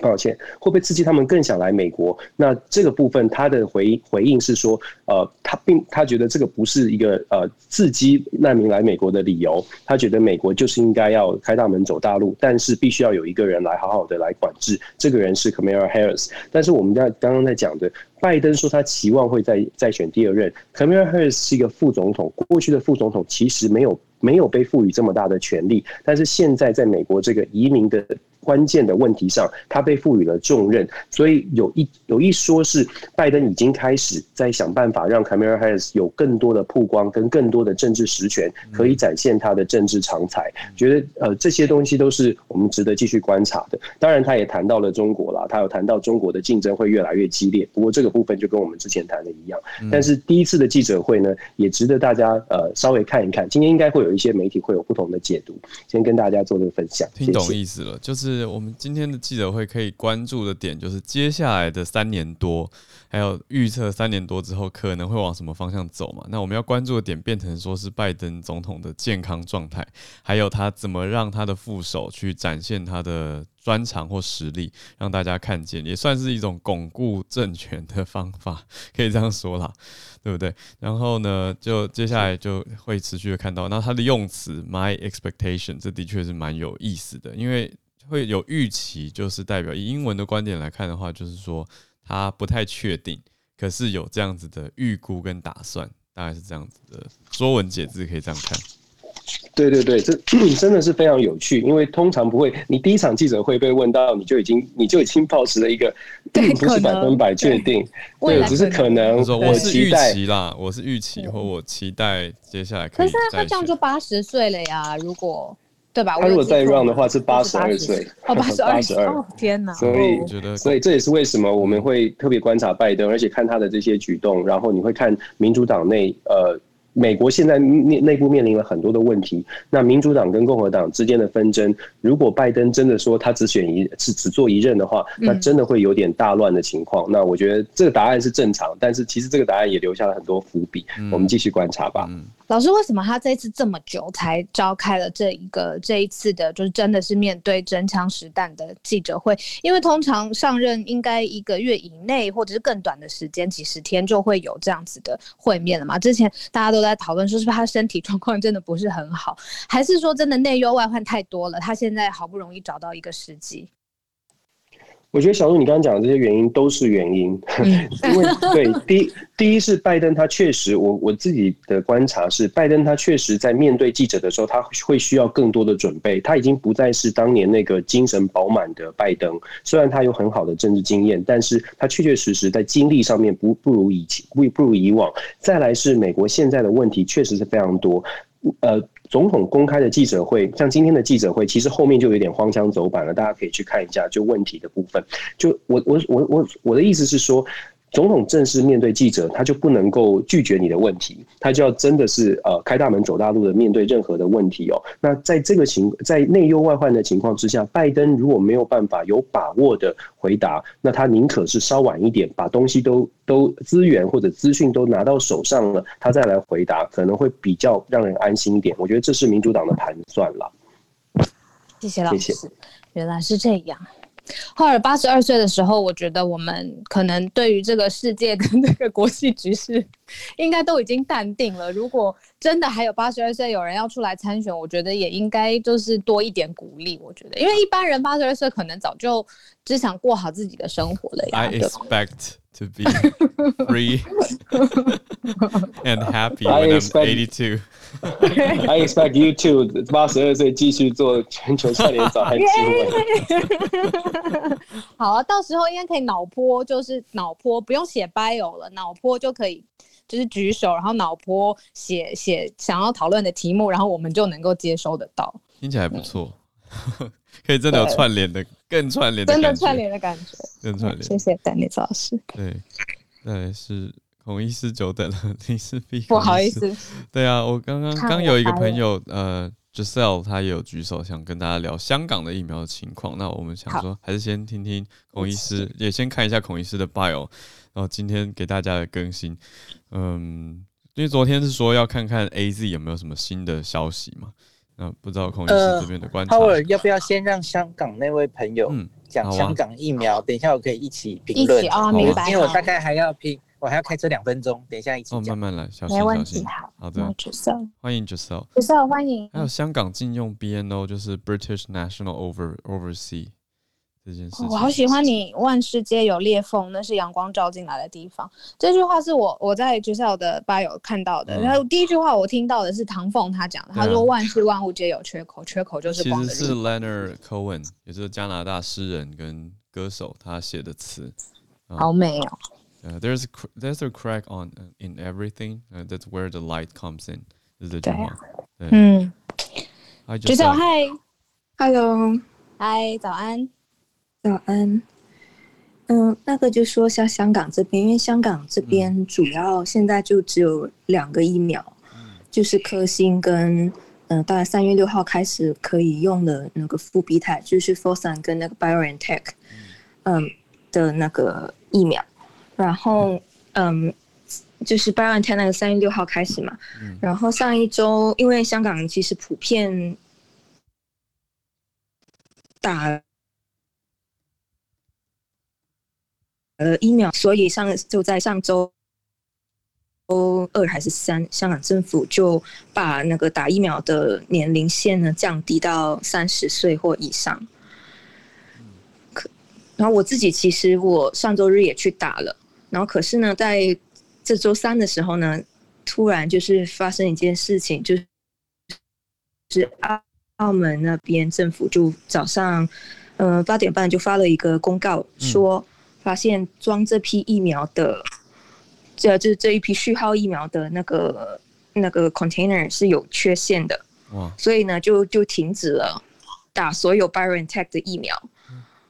C: 抱歉，会不会刺激他们更想来美国？那这个部分他的回回应是说，呃，他并他觉得这个不是一个呃刺激难民来美国的理由，他觉得美国就是应该要开大门走大路，但是必须要有一个人来好好的来管制，这个人是 Kamala Harris。但是我们在刚刚在讲的，拜登说他期望会再再选第二任，Kamala Harris 是一个副总统，过去的副总统其实没有没有被赋予这么大的权力，但是现在在美国这个移民的。关键的问题上，他被赋予了重任，所以有一有一说是拜登已经开始在想办法让 Kamala Harris 有更多的曝光跟更多的政治实权，可以展现他的政治长才。觉得呃这些东西都是我们值得继续观察的。当然，他也谈到了中国啦，他有谈到中国的竞争会越来越激烈。不过这个部分就跟我们之前谈的一样。但是第一次的记者会呢，也值得大家呃稍微看一看。今天应该会有一些媒体会有不同的解读，先跟大家做这个分享。
A: 听懂意思了，就是是我们今天的记者会可以关注的点，就是接下来的三年多，还有预测三年多之后可能会往什么方向走嘛？那我们要关注的点变成说是拜登总统的健康状态，还有他怎么让他的副手去展现他的专长或实力，让大家看见，也算是一种巩固政权的方法，可以这样说啦，对不对？然后呢，就接下来就会持续的看到，那他的用词 “my expectation” 这的确是蛮有意思的，因为会有预期，就是代表以英文的观点来看的话，就是说。他不太确定，可是有这样子的预估跟打算，大概是这样子的。说文解字可以这样看。
C: 对对对，这 真的是非常有趣，因为通常不会，你第一场记者会被问到，你就已经你就已经保持了一个，并 不是百分百确定，对，只是可能。
A: 我是预期啦，我是预期，或我期待接下来可。
B: 可是他这样就八十岁了呀，如果。对吧？
C: 他如果再 run 的话是八十二岁，
B: 哦，八十二，八十二，天哪！
C: 所以，所以这也是为什么我们会特别观察拜登，而且看他的这些举动，然后你会看民主党内呃。美国现在内内部面临了很多的问题，那民主党跟共和党之间的纷争，如果拜登真的说他只选一只只做一任的话，那真的会有点大乱的情况。那我觉得这个答案是正常，但是其实这个答案也留下了很多伏笔，我们继续观察吧。
B: 老师，为什么他这次这么久才召开了这一个这一次的，就是真的是面对真枪实弹的记者会？因为通常上任应该一个月以内，或者是更短的时间，几十天就会有这样子的会面了嘛。之前大家都在讨论说，是不是他身体状况真的不是很好，还是说真的内忧外患太多了？他现在好不容易找到一个时机。
C: 我觉得小鹿，你刚刚讲的这些原因都是原因，因为对，第一，第一是拜登他确实，我我自己的观察是，拜登他确实在面对记者的时候，他会需要更多的准备，他已经不再是当年那个精神饱满的拜登，虽然他有很好的政治经验，但是他确确实实在精力上面不不如以前，不不如以往。再来是美国现在的问题确实是非常多，呃。总统公开的记者会，像今天的记者会，其实后面就有点荒腔走板了。大家可以去看一下，就问题的部分。就我我我我我的意思是说。总统正式面对记者，他就不能够拒绝你的问题，他就要真的是呃开大门走大路的面对任何的问题哦。那在这个情在内忧外患的情况之下，拜登如果没有办法有把握的回答，那他宁可是稍晚一点，把东西都都资源或者资讯都拿到手上了，他再来回答，可能会比较让人安心一点。我觉得这是民主党的盘算了。
B: 谢谢老师，原来是这样。霍尔八十二岁的时候，我觉得我们可能对于这个世界跟这 个国际局势，应该都已经淡定了。如果真的还有八十二岁有人要出来参选，我觉得也应该就是多一点鼓励。我觉得，因为一般人八十二岁可能早就只想过好自己的生活了呀。
A: I expect to be free and happy when I'm eighty two.
C: I expect you to 八十二岁继续做全球串联早安新闻。
B: 好啊，到时候应该可以脑波，就是脑波不用写 bio 了，脑波就可以，就是举手，然后脑波写写想要讨论的题目，然后我们就能够接收得到。
A: 听起来不错，可以真的有串联的，更串联的，
B: 真的串联的感觉，
A: 更串联。
B: 谢谢丹尼老师。
A: 对，对是。孔医师久等了，你是必
B: 不好意思。
A: 对啊，我刚刚刚有一个朋友，呃，Giselle，他也有举手想跟大家聊香港的疫苗的情况。那我们想说，还是先听听孔医师，也先看一下孔医师的 bio，然后今天给大家的更新。嗯，因为昨天是说要看看 AZ 有没有什么新的消息嘛？那不知道孔医师这边的观察。
D: 呃、要不要先让香港那位朋友讲香港疫苗？嗯啊、等一下我可以一起评论。
B: 哦，明白。
D: 因为我大概还要拼。我还要开车两分钟，等一下一起讲。
A: 哦，慢慢来，小心，
B: 没问题，
A: 小心。
B: 好，
A: 好的。欢迎
B: Giselle，Giselle，欢迎。
A: 还有香港禁用 BNO，就是 British National Over Overseas 这件事情。
B: 我好喜欢你，万事皆有裂缝，那是阳光照进来的地方。这句话是我我在学校的 bio 看到的。嗯、然后第一句话我听到的是唐凤他讲的，他说万事万物皆有缺口，缺口就是光的。
A: 其实是 Leonard Cohen，也就是加拿大诗人跟歌手，他写的词。
B: 好美哦。
A: Uh, there's a, there's a crack on in everything. Uh, that's where the light comes in. 是这句话。对。
B: 嗯。
A: 举手
B: ，Hi，Hello，嗨，早安，
E: 早安。嗯，那个就说像香港这边，因为香港这边主要现在就只有两个疫苗，嗯、就是科兴跟嗯，大概三月六号开始可以用的那个复必泰，就是 Fosun 跟那个 BioNTech，嗯，嗯的那个疫苗。然后嗯。就是 BioNTech 那个三月六号开始嘛，嗯、然后上一周因为香港其实普遍打呃疫苗，所以上就在上周二还是三，香港政府就把那个打疫苗的年龄线呢降低到三十岁或以上。可，然后我自己其实我上周日也去打了，然后可是呢在这周三的时候呢，突然就是发生一件事情，就是是澳澳门那边政府就早上，嗯、呃，八点半就发了一个公告，说发现装这批疫苗的，这就是这一批序号疫苗的那个那个 container 是有缺陷的，哇，所以呢就就停止了打所有 BioNTech 的疫苗。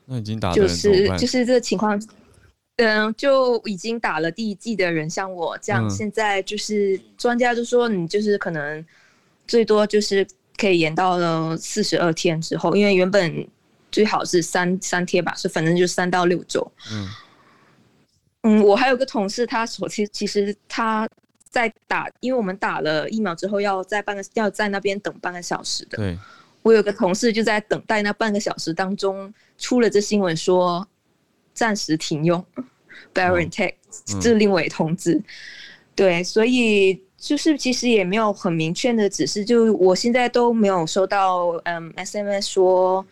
A: 那已经打了，
E: 就是就是这个情况。嗯，就已经打了第一剂的人，像我这样，现在就是专家就说，你就是可能最多就是可以延到了四十二天之后，因为原本最好是三三天吧，是反正就三到六周。嗯，嗯，我还有个同事，他手机其实他在打，因为我们打了疫苗之后要在半个要在那边等半个小时的。对，我有个同事就在等待那半个小时当中，出了这新闻说。暂时停用，Baron Tech 致令委通知，对，所以就是其实也没有很明确的指示，就我现在都没有收到嗯 SMS 说，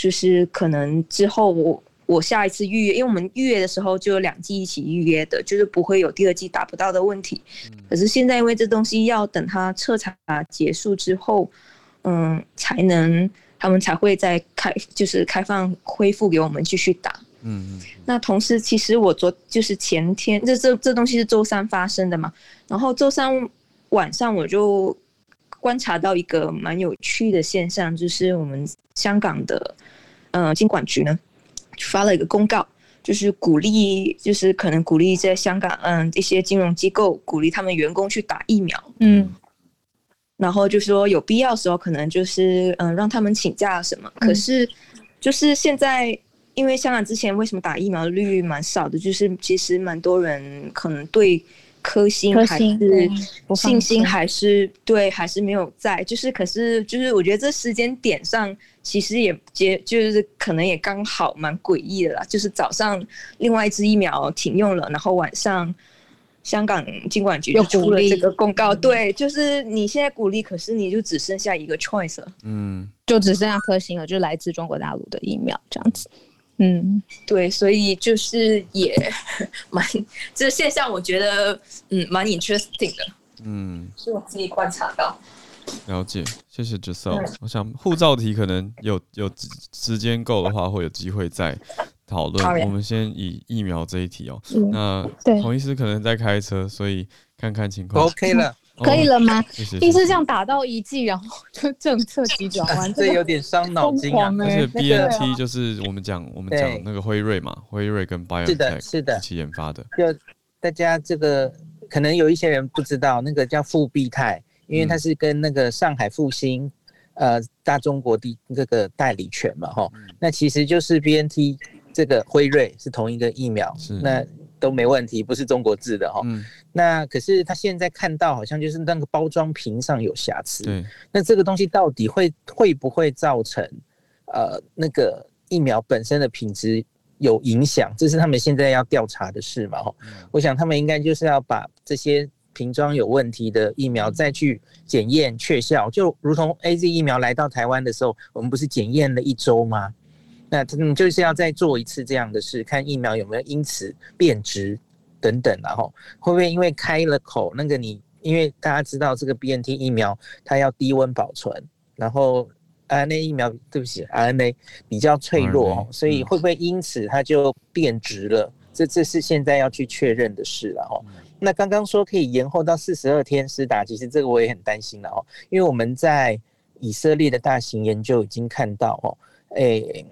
E: 就是可能之后我我下一次预约，因为我们预约的时候就有两季一起预约的，就是不会有第二季达不到的问题。可是现在因为这东西要等它彻查结束之后，嗯，才能他们才会再开，就是开放恢复给我们继续打。嗯嗯，那同时，其实我昨就是前天，这这这东西是周三发生的嘛，然后周三晚上我就观察到一个蛮有趣的现象，就是我们香港的呃金管局呢发了一个公告，就是鼓励，就是可能鼓励在香港嗯一些金融机构鼓励他们员工去打疫苗，嗯，然后就说有必要的时候可能就是嗯让他们请假什么，可是就是现在。因为香港之前为什么打疫苗率蛮少的，就是其实蛮多人可能对科兴还是信心还是对还是没有在，就是可是就是我觉得这时间点上其实也接就是可能也刚好蛮诡异的啦，就是早上另外一支疫苗停用了，然后晚上香港金管局就出了这个公告，对，就是你现在鼓励，可是你就只剩下一个 choice 了，嗯，
B: 就只剩下科兴了，就来自中国大陆的疫苗这样子。嗯，
E: 对，所以就是也 蛮这个现象，我觉得嗯蛮 interesting 的，嗯，是我自己观察到。
A: 了解，谢谢 Giselle。我想护照题可能有有时间够的话，会有机会再讨论。我们先以疫苗这一题哦。嗯、那洪医师可能在开车，所以看看情况。
D: OK 了。
B: 可以了吗？医师这样打到一剂，然后就政策急转弯，
D: 这有点伤脑筋啊。
A: 而且 BNT 就是我们讲我们讲那个辉瑞嘛，辉瑞跟 BioNTech 是的，是的，一起研发的。
D: 就大家这个可能有一些人不知道，那个叫复必泰，因为它是跟那个上海复兴呃大中国的这个代理权嘛，哈。那其实就是 BNT 这个辉瑞是同一个疫苗，是那。都没问题，不是中国制的哈。嗯。那可是他现在看到好像就是那个包装瓶上有瑕疵。对。那这个东西到底会会不会造成呃那个疫苗本身的品质有影响？这是他们现在要调查的事嘛？哈。嗯。我想他们应该就是要把这些瓶装有问题的疫苗再去检验确效，就如同 AZ 疫苗来到台湾的时候，我们不是检验了一周吗？那嗯，就是要再做一次这样的事，看疫苗有没有因此变质等等，然后会不会因为开了口，那个你因为大家知道这个 BNT 疫苗它要低温保存，然后 RNA 疫苗对不起 RNA 比较脆弱所以会不会因此它就变质了？这这是现在要去确认的事了哦。那刚刚说可以延后到四十二天施打，其实这个我也很担心了哦，因为我们在以色列的大型研究已经看到哦，诶。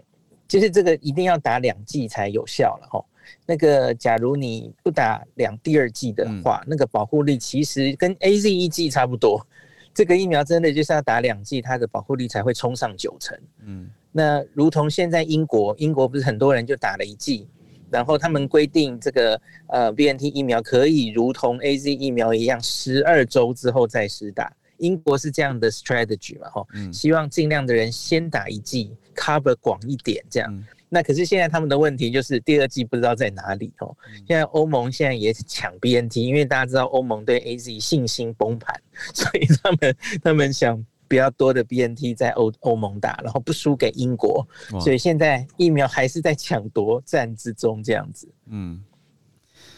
D: 就是这个一定要打两剂才有效了哈。那个，假如你不打两第二剂的话，那个保护力其实跟 AZ 一剂差不多。这个疫苗真的就是要打两剂，它的保护力才会冲上九成。嗯，那如同现在英国，英国不是很多人就打了一剂，然后他们规定这个呃 BNT 疫苗可以如同 AZ 疫苗一样，十二周之后再施打。英国是这样的 strategy 嘛，哈，希望尽量的人先打一剂，cover 广一点，这样。那可是现在他们的问题就是第二季不知道在哪里，哦。现在欧盟现在也抢 BNT，因为大家知道欧盟对 AZ 信心崩盘，所以他们他们想比较多的 BNT 在欧欧盟打，然后不输给英国，所以现在疫苗还是在抢夺战之中，这样子。嗯，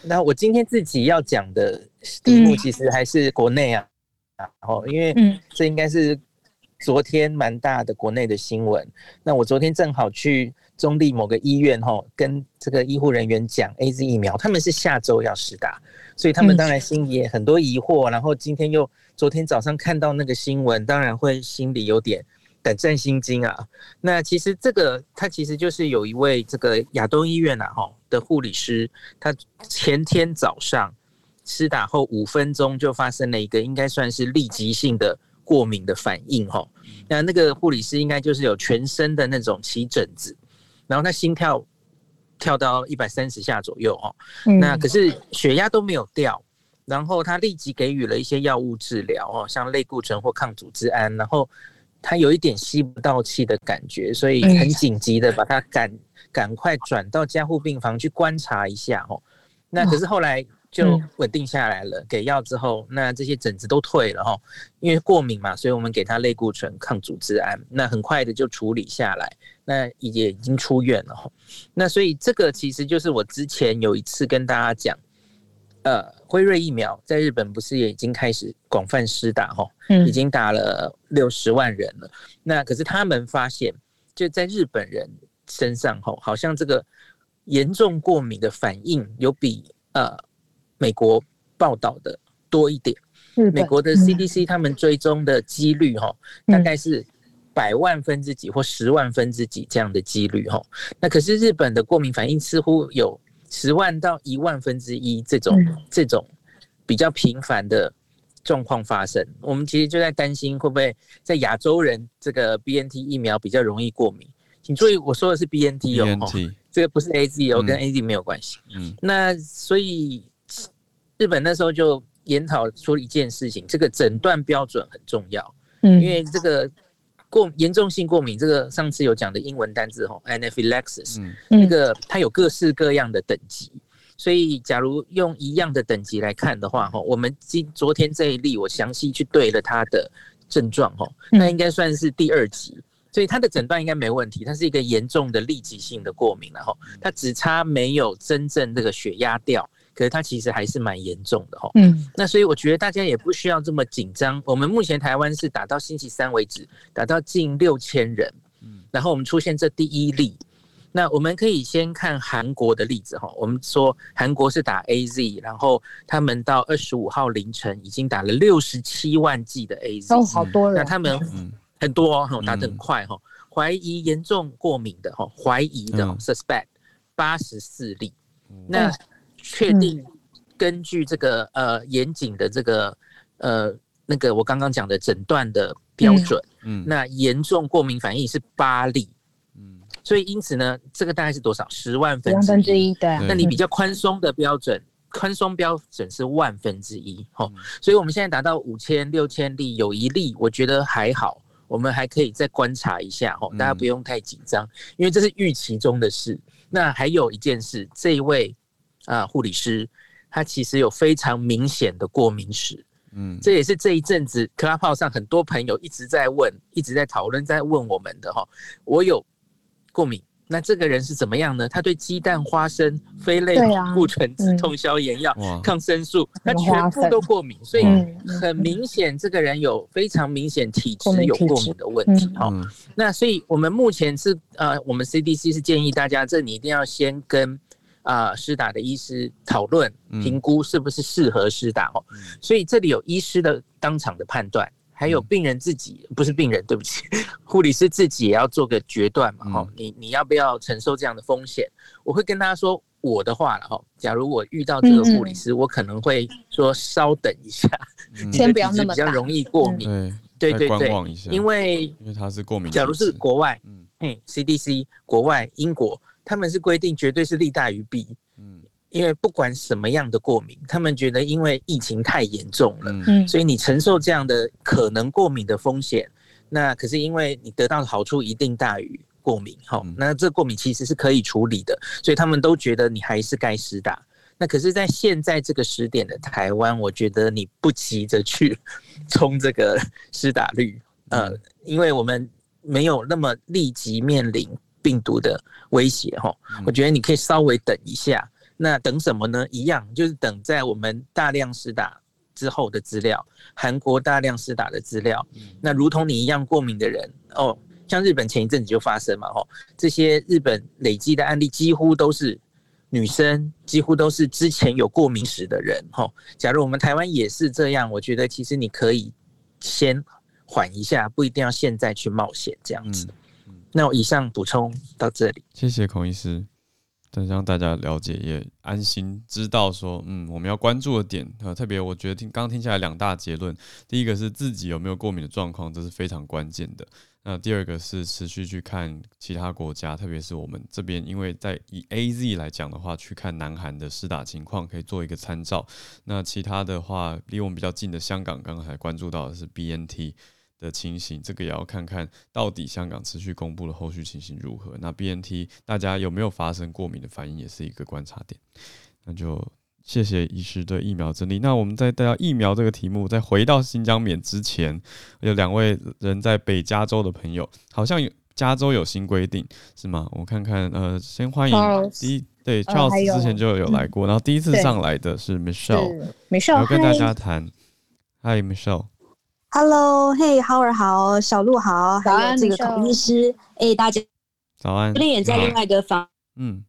D: 那我今天自己要讲的题目其实还是国内啊。然后，因为这应该是昨天蛮大的国内的新闻。那我昨天正好去中立某个医院，哈，跟这个医护人员讲 AZ 疫苗，他们是下周要施打，所以他们当然心里也很多疑惑。然后今天又昨天早上看到那个新闻，当然会心里有点胆战心惊啊。那其实这个他其实就是有一位这个亚东医院呐，哈的护理师，他前天早上。施打后五分钟就发生了一个应该算是立即性的过敏的反应哈，那那个护理师应该就是有全身的那种起疹子，然后他心跳跳到一百三十下左右哦，那可是血压都没有掉，然后他立即给予了一些药物治疗哦，像类固醇或抗组织胺，然后他有一点吸不到气的感觉，所以很紧急的把他赶赶快转到加护病房去观察一下哦，那可是后来。就稳定下来了，给药之后，那这些疹子都退了哈，因为过敏嘛，所以我们给他类固醇、抗组织胺，那很快的就处理下来，那也已经出院了哈。那所以这个其实就是我之前有一次跟大家讲，呃，辉瑞疫苗在日本不是也已经开始广泛施打哈，已经打了六十万人了。那可是他们发现，就在日本人身上哈，好像这个严重过敏的反应有比呃。美国报道的多一点，美国的 CDC 他们追踪的几率哈，大概是百万分之几或十万分之几这样的几率哈。那可是日本的过敏反应似乎有十万到一万分之一这种这种比较频繁的状况发生。我们其实就在担心会不会在亚洲人这个 BNT 疫苗比较容易过敏。请注意，我说的是 BNT 哦，这个不是 AZ 哦，跟 AZ 没有关系。嗯，那所以。日本那时候就研讨出一件事情，这个诊断标准很重要，嗯，因为这个过严重性过敏，这个上次有讲的英文单字吼，anaphylaxis，嗯，那个它有各式各样的等级，所以假如用一样的等级来看的话，哈，我们今昨天这一例我详细去对了它的症状，哈，那应该算是第二级，所以它的诊断应该没问题，它是一个严重的立即性的过敏，然后它只差没有真正这个血压掉。可是它其实还是蛮严重的哈，嗯，那所以我觉得大家也不需要这么紧张。我们目前台湾是打到星期三为止，打到近六千人，嗯，然后我们出现这第一例，那我们可以先看韩国的例子哈。我们说韩国是打 AZ，然后他们到二十五号凌晨已经打了六十七万剂的 AZ，
B: 哦，好多人，
D: 那他们很多哦，打得很快哈。怀疑严重过敏的哈，怀疑的 suspect 八十四例，那。确定根据这个呃严谨的这个呃那个我刚刚讲的诊断的标准，嗯，那严重过敏反应是八例，嗯，所以因此呢，这个大概是多少？十万分之一，对。那你比较宽松的标准，宽松标准是万分之一，哦。所以我们现在达到五千六千例，有一例我觉得还好，我们还可以再观察一下，哦，大家不用太紧张，因为这是预期中的事。那还有一件事，这一位。啊，护理师，他其实有非常明显的过敏史，嗯，这也是这一阵子 Clubhouse 上很多朋友一直在问、一直在讨论、在问我们的哈。我有过敏，那这个人是怎么样呢？他对鸡蛋、花生、非类固醇、止痛消炎药、嗯、抗生素，他全部都过敏，所以很明显，这个人有非常明显体质有过敏的问题。哈、嗯，那所以我们目前是呃，我们 CDC 是建议大家，这你一定要先跟啊施打的医师讨论评估是不是适合施打哦。所以这里有医师的当场的判断。还有病人自己，不是病人，对不起，护理师自己也要做个决断嘛，哈，你你要不要承受这样的风险？我会跟大家说我的话了，哈，假如我遇到这个护理师，我可能会说稍等一下，
B: 先不要那么
D: 比较容易过敏，对对对，因为
A: 因为他是过敏，
D: 假如是国外，嗯嘿，CDC 国外英国他们是规定绝对是利大于弊，嗯。因为不管什么样的过敏，他们觉得因为疫情太严重了，嗯，所以你承受这样的可能过敏的风险，那可是因为你得到的好处一定大于过敏，哈，那这过敏其实是可以处理的，所以他们都觉得你还是该施打。那可是，在现在这个时点的台湾，我觉得你不急着去冲这个施打率，呃，因为我们没有那么立即面临病毒的威胁，哈，我觉得你可以稍微等一下。那等什么呢？一样就是等在我们大量施打之后的资料，韩国大量施打的资料。那如同你一样过敏的人哦，像日本前一阵子就发生嘛，哦，这些日本累积的案例几乎都是女生，几乎都是之前有过敏史的人，吼。假如我们台湾也是这样，我觉得其实你可以先缓一下，不一定要现在去冒险这样子。那我以上补充到这里，
A: 谢谢孔医师。但让大家了解也安心，知道说，嗯，我们要关注的点，呃，特别我觉得听刚刚听下来两大结论，第一个是自己有没有过敏的状况，这是非常关键的。那第二个是持续去看其他国家，特别是我们这边，因为在以 AZ 来讲的话，去看南韩的施打情况，可以做一个参照。那其他的话，离我们比较近的香港，刚刚才关注到的是 BNT。的情形，这个也要看看到底香港持续公布的后续情形如何。那 BNT 大家有没有发生过敏的反应，也是一个观察点。那就谢谢医师对疫苗整理。那我们在带到疫苗这个题目，在回到新疆棉之前，有两位人在北加州的朋友，好像有加州有新规定是吗？我看看，呃，先欢迎第一对 Charles 之前就有来过，然后第一次上来的是 Michelle，Michelle 要跟大家谈。Hi Michelle。
F: Hello，嘿、hey，Howard 好，小鹿好，还有这个孔医师，哎、欸，大家
A: 早安。
F: 昨天也在另外一个房，嗯，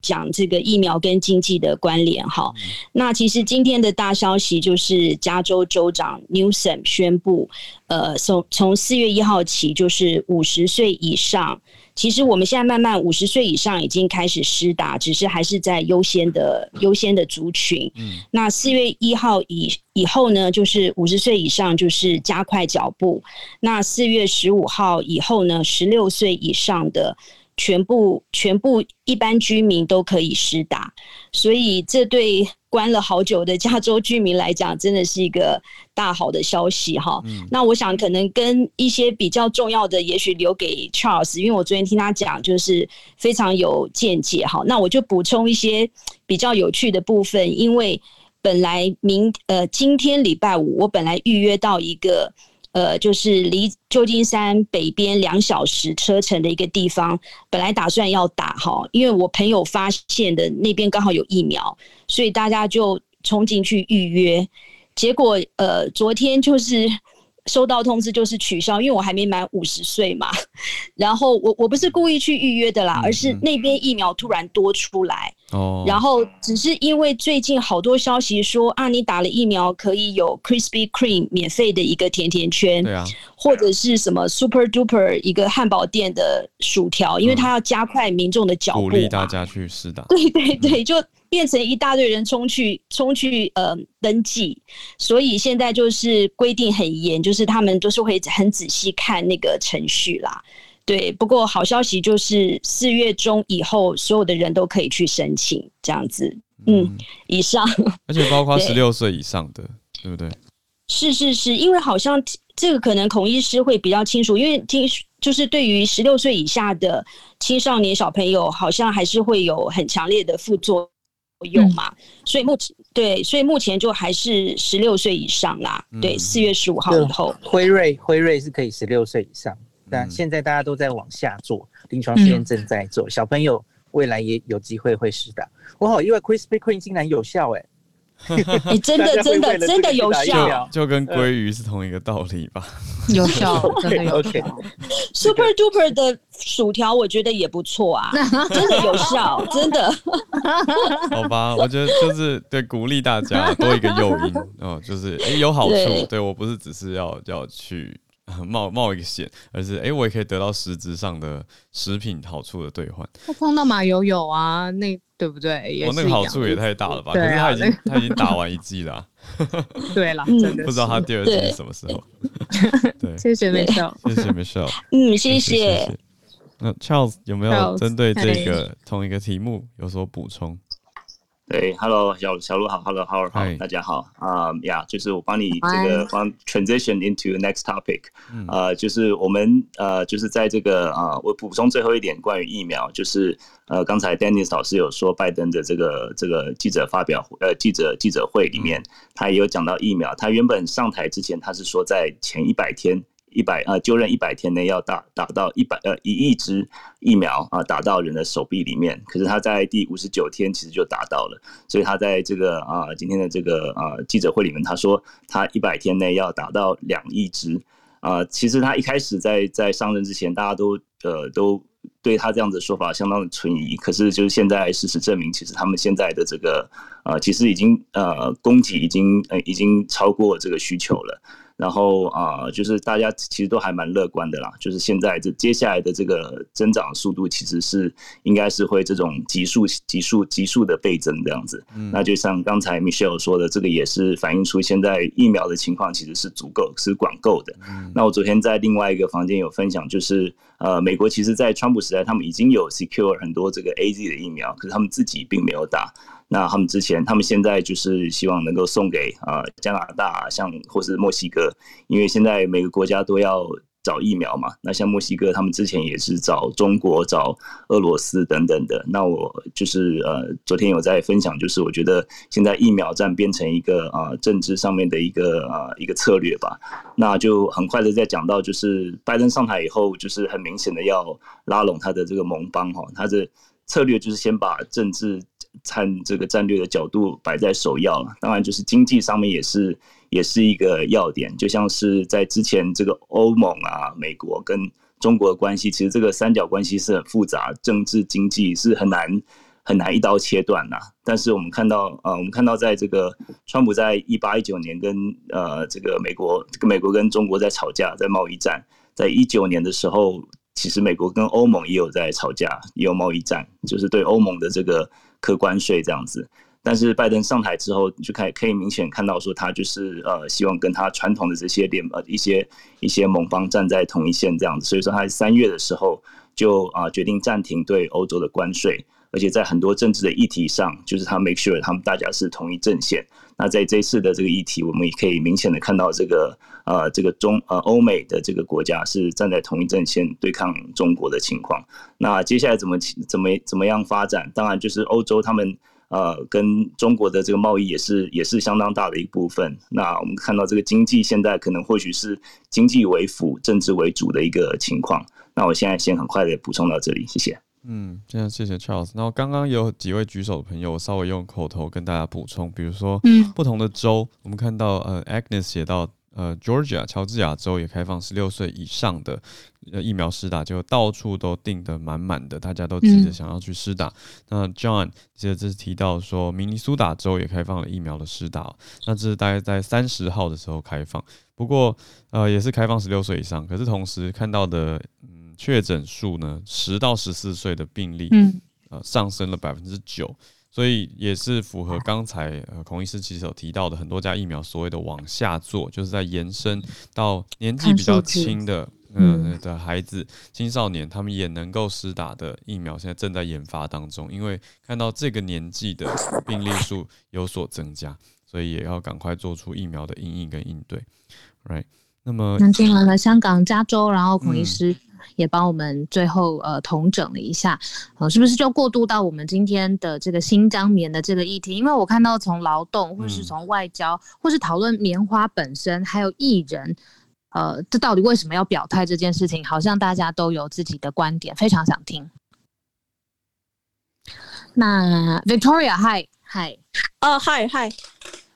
F: 讲这个疫苗跟经济的关联哈。嗯、那其实今天的大消息就是加州州长 Newsom 宣布，呃，从从四月一号起，就是五十岁以上。其实我们现在慢慢五十岁以上已经开始施打，只是还是在优先的优先的族群。嗯，那四月一号以以后呢，就是五十岁以上就是加快脚步。那四月十五号以后呢，十六岁以上的。全部全部一般居民都可以施打，所以这对关了好久的加州居民来讲，真的是一个大好的消息哈。嗯、那我想可能跟一些比较重要的，也许留给 Charles，因为我昨天听他讲，就是非常有见解哈。那我就补充一些比较有趣的部分，因为本来明呃今天礼拜五，我本来预约到一个。呃，就是离旧金山北边两小时车程的一个地方，本来打算要打哈，因为我朋友发现的那边刚好有疫苗，所以大家就冲进去预约，结果呃，昨天就是。收到通知就是取消，因为我还没满五十岁嘛。然后我我不是故意去预约的啦，而是那边疫苗突然多出来。哦。然后只是因为最近好多消息说啊，你打了疫苗可以有 Krispy Kreme 免费的一个甜甜圈，对啊，或者是什么 Super Duper 一个汉堡店的薯条，因为他要加快民众的脚步，鼓励
A: 大家去试打。
F: 对对对，就。变成一大堆人冲去冲去呃登记，所以现在就是规定很严，就是他们都是会很仔细看那个程序啦。对，不过好消息就是四月中以后，所有的人都可以去申请这样子。嗯，嗯以上，
A: 而且包括十六岁以上的，对，对不对？
F: 是是是，因为好像这个可能孔医师会比较清楚，因为听就是对于十六岁以下的青少年小朋友，好像还是会有很强烈的副作用。有嘛？嗯、所以目前对，所以目前就还是十六岁以上啦。嗯、对，四月十五号以后，
D: 辉瑞辉瑞是可以十六岁以上。但现在大家都在往下做，临床实验正在做，小朋友未来也有机会会试打。我好意外，CRISPR Cas Queen 竟然有效哎、欸！
F: 你 真的真的真的有效，
A: 就跟鲑鱼是同一个道理吧？
B: 有效，真的有效。
F: Super Duper 的薯条我觉得也不错啊，真的有效，真的。
A: 好吧，我觉得就是对鼓励大家多一个诱因哦，就是有好处，对，对我不是只是要要去 冒冒一个险，而是哎、欸、我也可以得到实质上的食品好处的兑换。
B: 我碰到马友友啊，那。对不对？
A: 我、哦、那个好处也太大了吧？啊、可是他已经、那个、他已经打完一季了、啊。
B: 对了，真的
A: 不知道他第二季是什么时候。对，
B: 谢谢 Michelle，
A: 谢谢 Michelle。
F: 嗯，谢谢。
A: 那 Charles 有没有针对这个同一个题目有所补充？
G: 对，Hello，小小鹿好，Hello，Howard 好，Hi. 大家好啊呀，uh, 就是我帮你这个帮 transition into next topic，呃、uh, 就是我们呃、uh, 就是在这个啊，uh, 我补充最后一点关于疫苗，就是呃刚才 Dennis 老师有说拜登的这个这个记者发表呃记者记者会里面，他也有讲到疫苗，他原本上台之前他是说在前一百天。一百呃，就任一百天内要打打到一百呃一亿支疫苗啊，打到人的手臂里面。可是他在第五十九天其实就达到了，所以他在这个啊今天的这个啊记者会里面，他说他一百天内要打到两亿支啊。其实他一开始在在上任之前，大家都呃都对他这样子的说法相当的存疑。可是就是现在事实证明，其实他们现在的这个呃其实已经呃供给已经呃已经超过这个需求了。然后啊、呃，就是大家其实都还蛮乐观的啦。就是现在这接下来的这个增长速度，其实是应该是会这种急速、急速、急速的倍增这样子。那就像刚才 Michelle 说的，这个也是反映出现在疫苗的情况其实是足够、是管够的。那我昨天在另外一个房间有分享，就是呃，美国其实，在川普时代，他们已经有 secure 很多这个 AZ 的疫苗，可是他们自己并没有打。那他们之前，他们现在就是希望能够送给啊加拿大，像或是墨西哥，因为现在每个国家都要找疫苗嘛。那像墨西哥，他们之前也是找中国、找俄罗斯等等的。那我就是呃，昨天有在分享，就是我觉得现在疫苗战变成一个啊政治上面的一个啊一个策略吧。那就很快的在讲到，就是拜登上台以后，就是很明显的要拉拢他的这个盟邦哈，他的策略就是先把政治。参这个战略的角度摆在首要了，当然就是经济上面也是也是一个要点，就像是在之前这个欧盟啊、美国跟中国的关系，其实这个三角关系是很复杂，政治经济是很难很难一刀切断呐。但是我们看到，呃，我们看到在这个川普在一八一九年跟呃这个美国，这个美国跟中国在吵架，在贸易战，在一九年的时候，其实美国跟欧盟也有在吵架，也有贸易战，就是对欧盟的这个。课关税这样子，但是拜登上台之后，就可以可以明显看到说，他就是呃希望跟他传统的这些联呃一些一些盟邦站在同一线这样子，所以说他三月的时候就啊、决定暂停对欧洲的关税，而且在很多政治的议题上，就是他 make sure 他们大家是同一阵线。那在这次的这个议题，我们也可以明显的看到这个呃这个中呃欧美的这个国家是站在同一阵线对抗中国的情况。那接下来怎么怎么怎么样发展？当然就是欧洲他们呃跟中国的这个贸易也是也是相当大的一部分。那我们看到这个经济现在可能或许是经济为辅、政治为主的一个情况。那我现在先很快的补充到这里，谢谢。
A: 嗯，这样谢谢 Charles。然后刚刚有几位举手的朋友，我稍微用口头跟大家补充，比如说，嗯，不同的州，我们看到呃，Agnes 写到呃，Georgia 乔治亚州也开放十六岁以上的呃疫苗施打，就到处都订得满满的，大家都急着想要去施打。嗯、那 John 接着这是提到说，明尼苏达州也开放了疫苗的施打，那这是大概在三十号的时候开放，不过呃也是开放十六岁以上，可是同时看到的嗯。确诊数呢，十到十四岁的病例，嗯，呃，上升了百分之九，所以也是符合刚才呃孔医师其实有提到的很多家疫苗所谓的往下做，就是在延伸到年纪比较轻的嗯、呃、的孩子、青少年，他们也能够施打的疫苗，现在正在研发当中，因为看到这个年纪的病例数有所增加，所以也要赶快做出疫苗的应应跟应对，right？那么，
B: 那进来了香港、加州，然后孔医师。嗯也帮我们最后呃统整了一下，呃，是不是就过渡到我们今天的这个新疆棉的这个议题？因为我看到从劳动，或是从外交，或是讨论棉花本身，还有艺人，呃，这到底为什么要表态这件事情？好像大家都有自己的观点，非常想听。那 Victoria，嗨嗨，
H: 啊嗨嗨。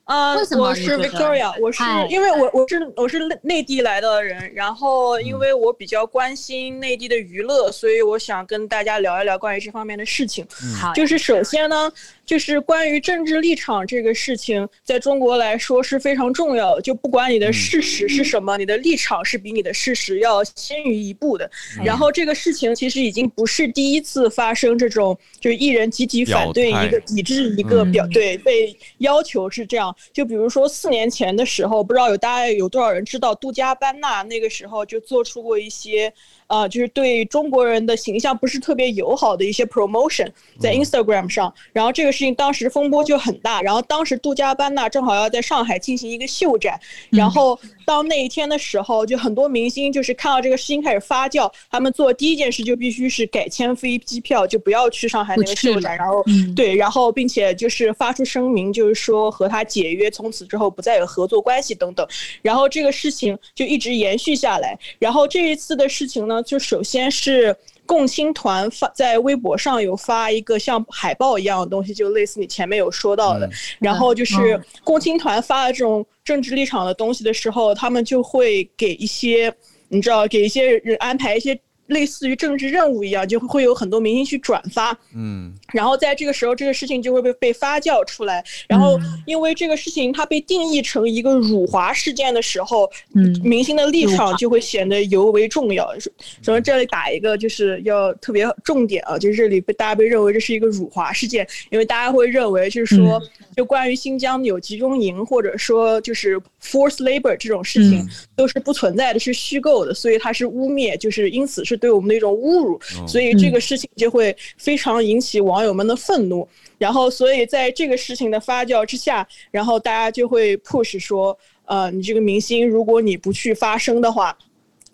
H: 呃，我是 Victoria，我是因为我我是我是内地来的人，然后因为我比较关心内地的娱乐，所以我想跟大家聊一聊关于这方面的事情。好，就是首先呢。就是关于政治立场这个事情，在中国来说是非常重要的。就不管你的事实是什么，你的立场是比你的事实要先于一步的。然后这个事情其实已经不是第一次发生这种，就是艺人集体反对一个抵制一个表对被要求是这样。就比如说四年前的时候，不知道有大家有多少人知道杜嘉班纳那个时候就做出过一些。啊，就是对中国人的形象不是特别友好的一些 promotion 在 Instagram 上，然后这个事情当时风波就很大，然后当时杜嘉班纳正好要在上海进行一个秀展，然后到那一天的时候，就很多明星就是看到这个事情开始发酵，他们做第一件事就必须是改签飞机票，就不要去上海那个秀展，然后对，然后并且就是发出声明，就是说和他解约，从此之后不再有合作关系等等，然后这个事情就一直延续下来，然后这一次的事情呢。就首先是共青团发在微博上有发一个像海报一样的东西，就类似你前面有说到的。然后就是共青团发了这种政治立场的东西的时候，他们就会给一些，你知道，给一些人安排一些。类似于政治任务一样，就会有很多明星去转发，嗯，然后在这个时候，这个事情就会被被发酵出来。然后，因为这个事情它被定义成一个辱华事件的时候，嗯，明星的立场就会显得尤为重要。首先，这里打一个就是要特别重点啊，就是这里被大家被认为这是一个辱华事件，因为大家会认为就是说，就关于新疆有集中营或者说就是 forced labor 这种事情都是不存在的，是虚构的，所以它是污蔑，就是因此是。对我们的一种侮辱，所以这个事情就会非常引起网友们的愤怒。然后，所以在这个事情的发酵之下，然后大家就会 push 说，呃，你这个明星，如果你不去发声的话，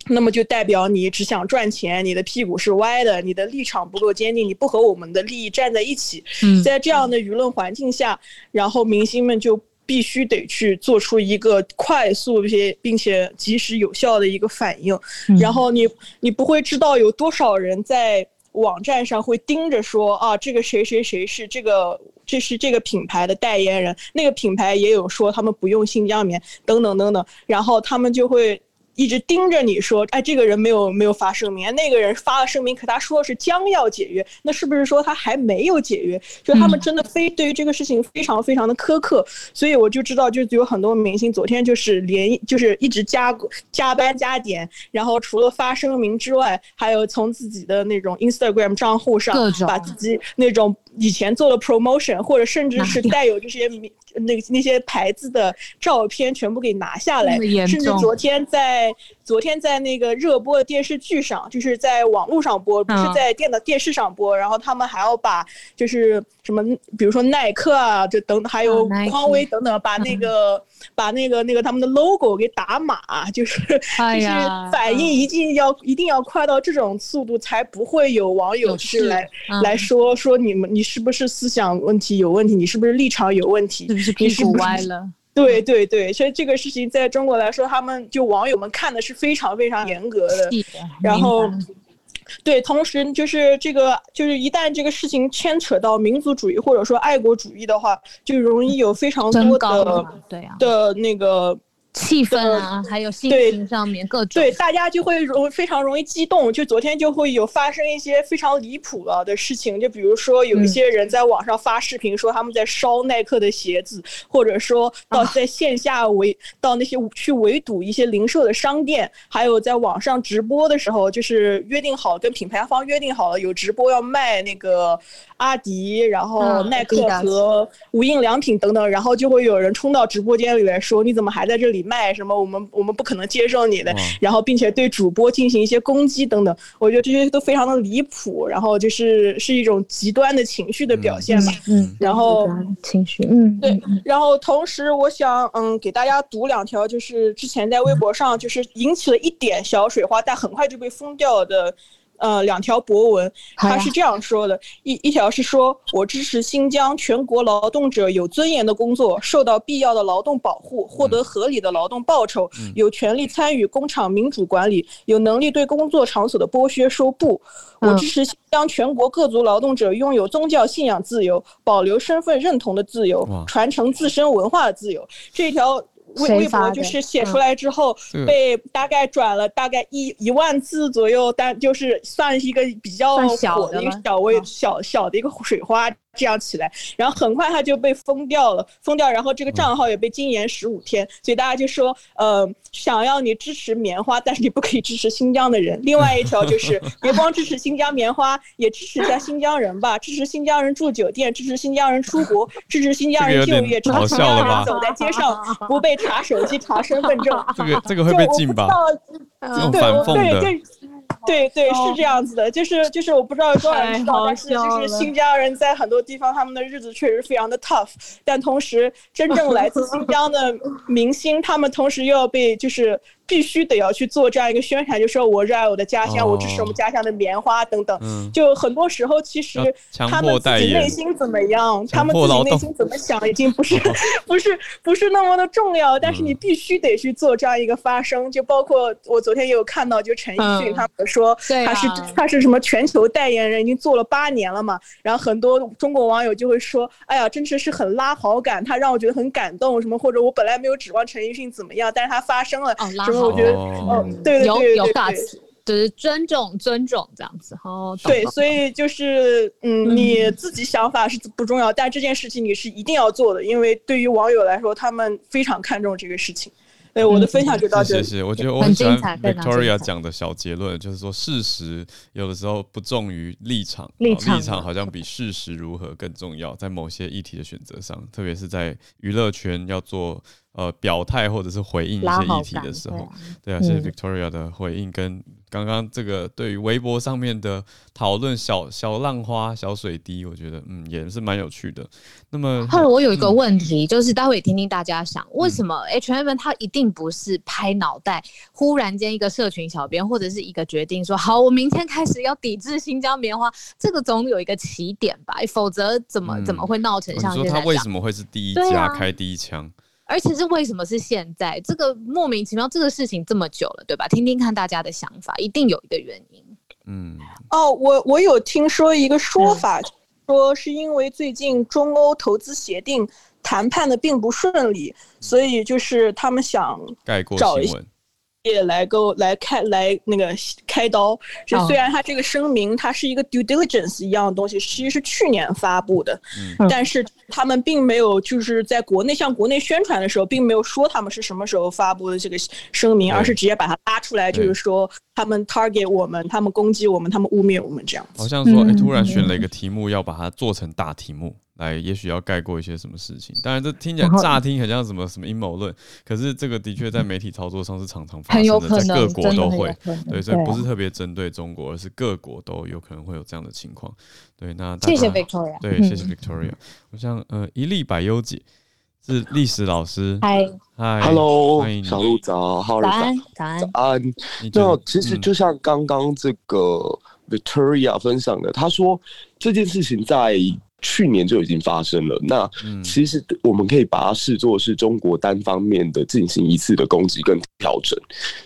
H: 那么就代表你只想赚钱，你的屁股是歪的，你的立场不够坚定，你不和我们的利益站在一起。在这样的舆论环境下，然后明星们就。必须得去做出一个快速并且并且及时有效的一个反应，然后你你不会知道有多少人在网站上会盯着说啊，这个谁谁谁是这个这是这个品牌的代言人，那个品牌也有说他们不用新疆棉等等等等，然后他们就会。一直盯着你说，哎，这个人没有没有发声明，那个人发了声明，可他说的是将要解约，那是不是说他还没有解约？就他们真的非对于这个事情非常非常的苛刻，所以我就知道，就有很多明星昨天就是连就是一直加加班加点，然后除了发声明之外，还有从自己的那种 Instagram 账户上把自己那种以前做的 promotion 或者甚至是带有这些名。那那些牌子的照片全部给拿下来，甚至昨天在昨天在那个热播的电视剧上，就是在网络上播，不是在电脑电视上播，然后他们还要把就是什么，比如说耐克啊，就等还有匡威等等，把那个 把那个那个他们的 logo 给打码，就是就是反应一定要一定要快到这种速度，才不会有网友是来来说说你们你是不是思想问题有问题，你是不是立场有问题。
B: 是屁股歪了，
H: 对对对，所以这个事情在中国来说，他们就网友们看的是非常非常严格的。然后，对，同时就是这个，就是一旦这个事情牵扯到民族主义或者说爱国主义的话，就容易有非常多的
B: 对啊
H: 的那个。
B: 气氛啊，还有心情上面各种，
H: 对大家就会容非常容易激动。就昨天就会有发生一些非常离谱了的事情，就比如说有一些人在网上发视频说他们在烧耐克的鞋子，或者说到在线下围到那些去围堵一些零售的商店，还有在网上直播的时候，就是约定好跟品牌方约定好了有直播要卖那个阿迪，然后耐克和无印良品等等，然后就会有人冲到直播间里来说你怎么还在这里。卖什么？我们我们不可能接受你的，然后并且对主播进行一些攻击等等，我觉得这些都非常的离谱，然后就是是一种极端的情绪的表现吧。嗯，然后
B: 情绪，嗯，
H: 对，然后同时我想嗯给大家读两条，就是之前在微博上就是引起了一点小水花，但很快就被封掉的。呃两条博文，他是这样说的：一一条是说我支持新疆全国劳动者有尊严的工作，受到必要的劳动保护，获得合理的劳动报酬，有权利参与工厂民主管理，有能力对工作场所的剥削说不。我支持新疆全国各族劳动者拥有宗教信仰自由，保留身份认同的自由，传承自身文化的自由。这条。微微博就是写出来之后，被大概转了大概一一万字左右，但就是算是一个比较火的一个小微小小的一个水花。这样起来，然后很快他就被封掉了，封掉，然后这个账号也被禁言十五天，所以大家就说，呃，想要你支持棉花，但是你不可以支持新疆的人。另外一条就是，别光支持新疆棉花，也支持一下新疆人吧，支持新疆人住酒店，支持新疆人出国，支持新疆人就业，支持新疆人走在街上 不被查手机、查身份证。
A: 这个这个会被禁吧？这种反讽的。
H: 对对，是这样子的，就是就是我不知道多少人知道，但是就是新疆人在很多地方他们的日子确实非常的 tough，但同时真正来自新疆的明星，他们同时又要被就是。必须得要去做这样一个宣传，就说我热爱我的家乡，我支持我们家乡的棉花等等。就很多时候，其实他们自己内心怎么样，他们自己内心怎么想，已经不是 不是不是那么的重要。但是你必须得去做这样一个发声。就包括我昨天也有看到，就陈奕迅他们说他是他是什么全球代言人，已经做了八年了嘛。然后很多中国网友就会说：“哎呀，真的是很拉好感，他让我觉得很感动。”什么或者我本来没有指望陈奕迅怎么样，但是他发声了。我觉得，嗯，对对对对，
B: 有有大气，就是尊重尊重这样子。哦，
H: 对，所以就是，嗯，你自己想法是不重要，但这件事情你是一定要做的，因为对于网友来说，他们非常看重这个事情。对，我的分享就到这里。
A: 谢谢，我觉得我很喜欢 Victoria 讲的小结论，就是说事实有的时候不重于立场，立场，立场好像比事实如何更重要，在某些议题的选择上，特别是在娱乐圈要做。呃，表态或者是回应一些议题的时候，对啊，谢谢 Victoria 的回应跟刚刚这个对于微博上面的讨论，小小浪花、小水滴，我觉得嗯也是蛮有趣的。那么，
B: 后来我有一个问题，嗯、就是待会听听大家想，为什么 H&M 它一定不是拍脑袋，忽然间一个社群小编或者是一个决定说，好，我明天开始要抵制新疆棉花，这个总有一个起点吧？否则怎么、嗯、怎么会闹成像现在？
A: 你说他为什么会是第一家开第一枪？
B: 而且是为什么是现在？这个莫名其妙，这个事情这么久了，对吧？听听看大家的想法，一定有一个原因。
H: 嗯，哦，我我有听说一个说法，嗯、说是因为最近中欧投资协定谈判的并不顺利，嗯、所以就是他们想找一些。也来够来开来那个开刀，就虽然它这个声明它是一个 due diligence 一样的东西，其实是去年发布的，嗯、但是他们并没有就是在国内向国内宣传的时候，并没有说他们是什么时候发布的这个声明，而是直接把它拉出来，就是说他们 target 我们，他们攻击我们，他们污蔑我们这样子。
A: 好像说，哎、欸，突然选了一个题目，要把它做成大题目。来，也许要盖过一些什么事情。当然，这听起来乍听很像什么什么阴谋论，可是这个的确在媒体操作上是常常发生的，在各国都会。对，所以不是特别针对中国，而是各国都有可能会有这样的情况。对，那谢谢 Victoria。对，谢谢 Victoria。我想，呃，一粒百优姐是历史老师。嗨嗨
I: ，Hello，欢迎小鹿早，早安，早安，早安。那其实就像刚刚这个 Victoria 分享的，他说这件事情在。去年就已经发生了。那其实我们可以把它视作是中国单方面的进行一次的攻击跟调整。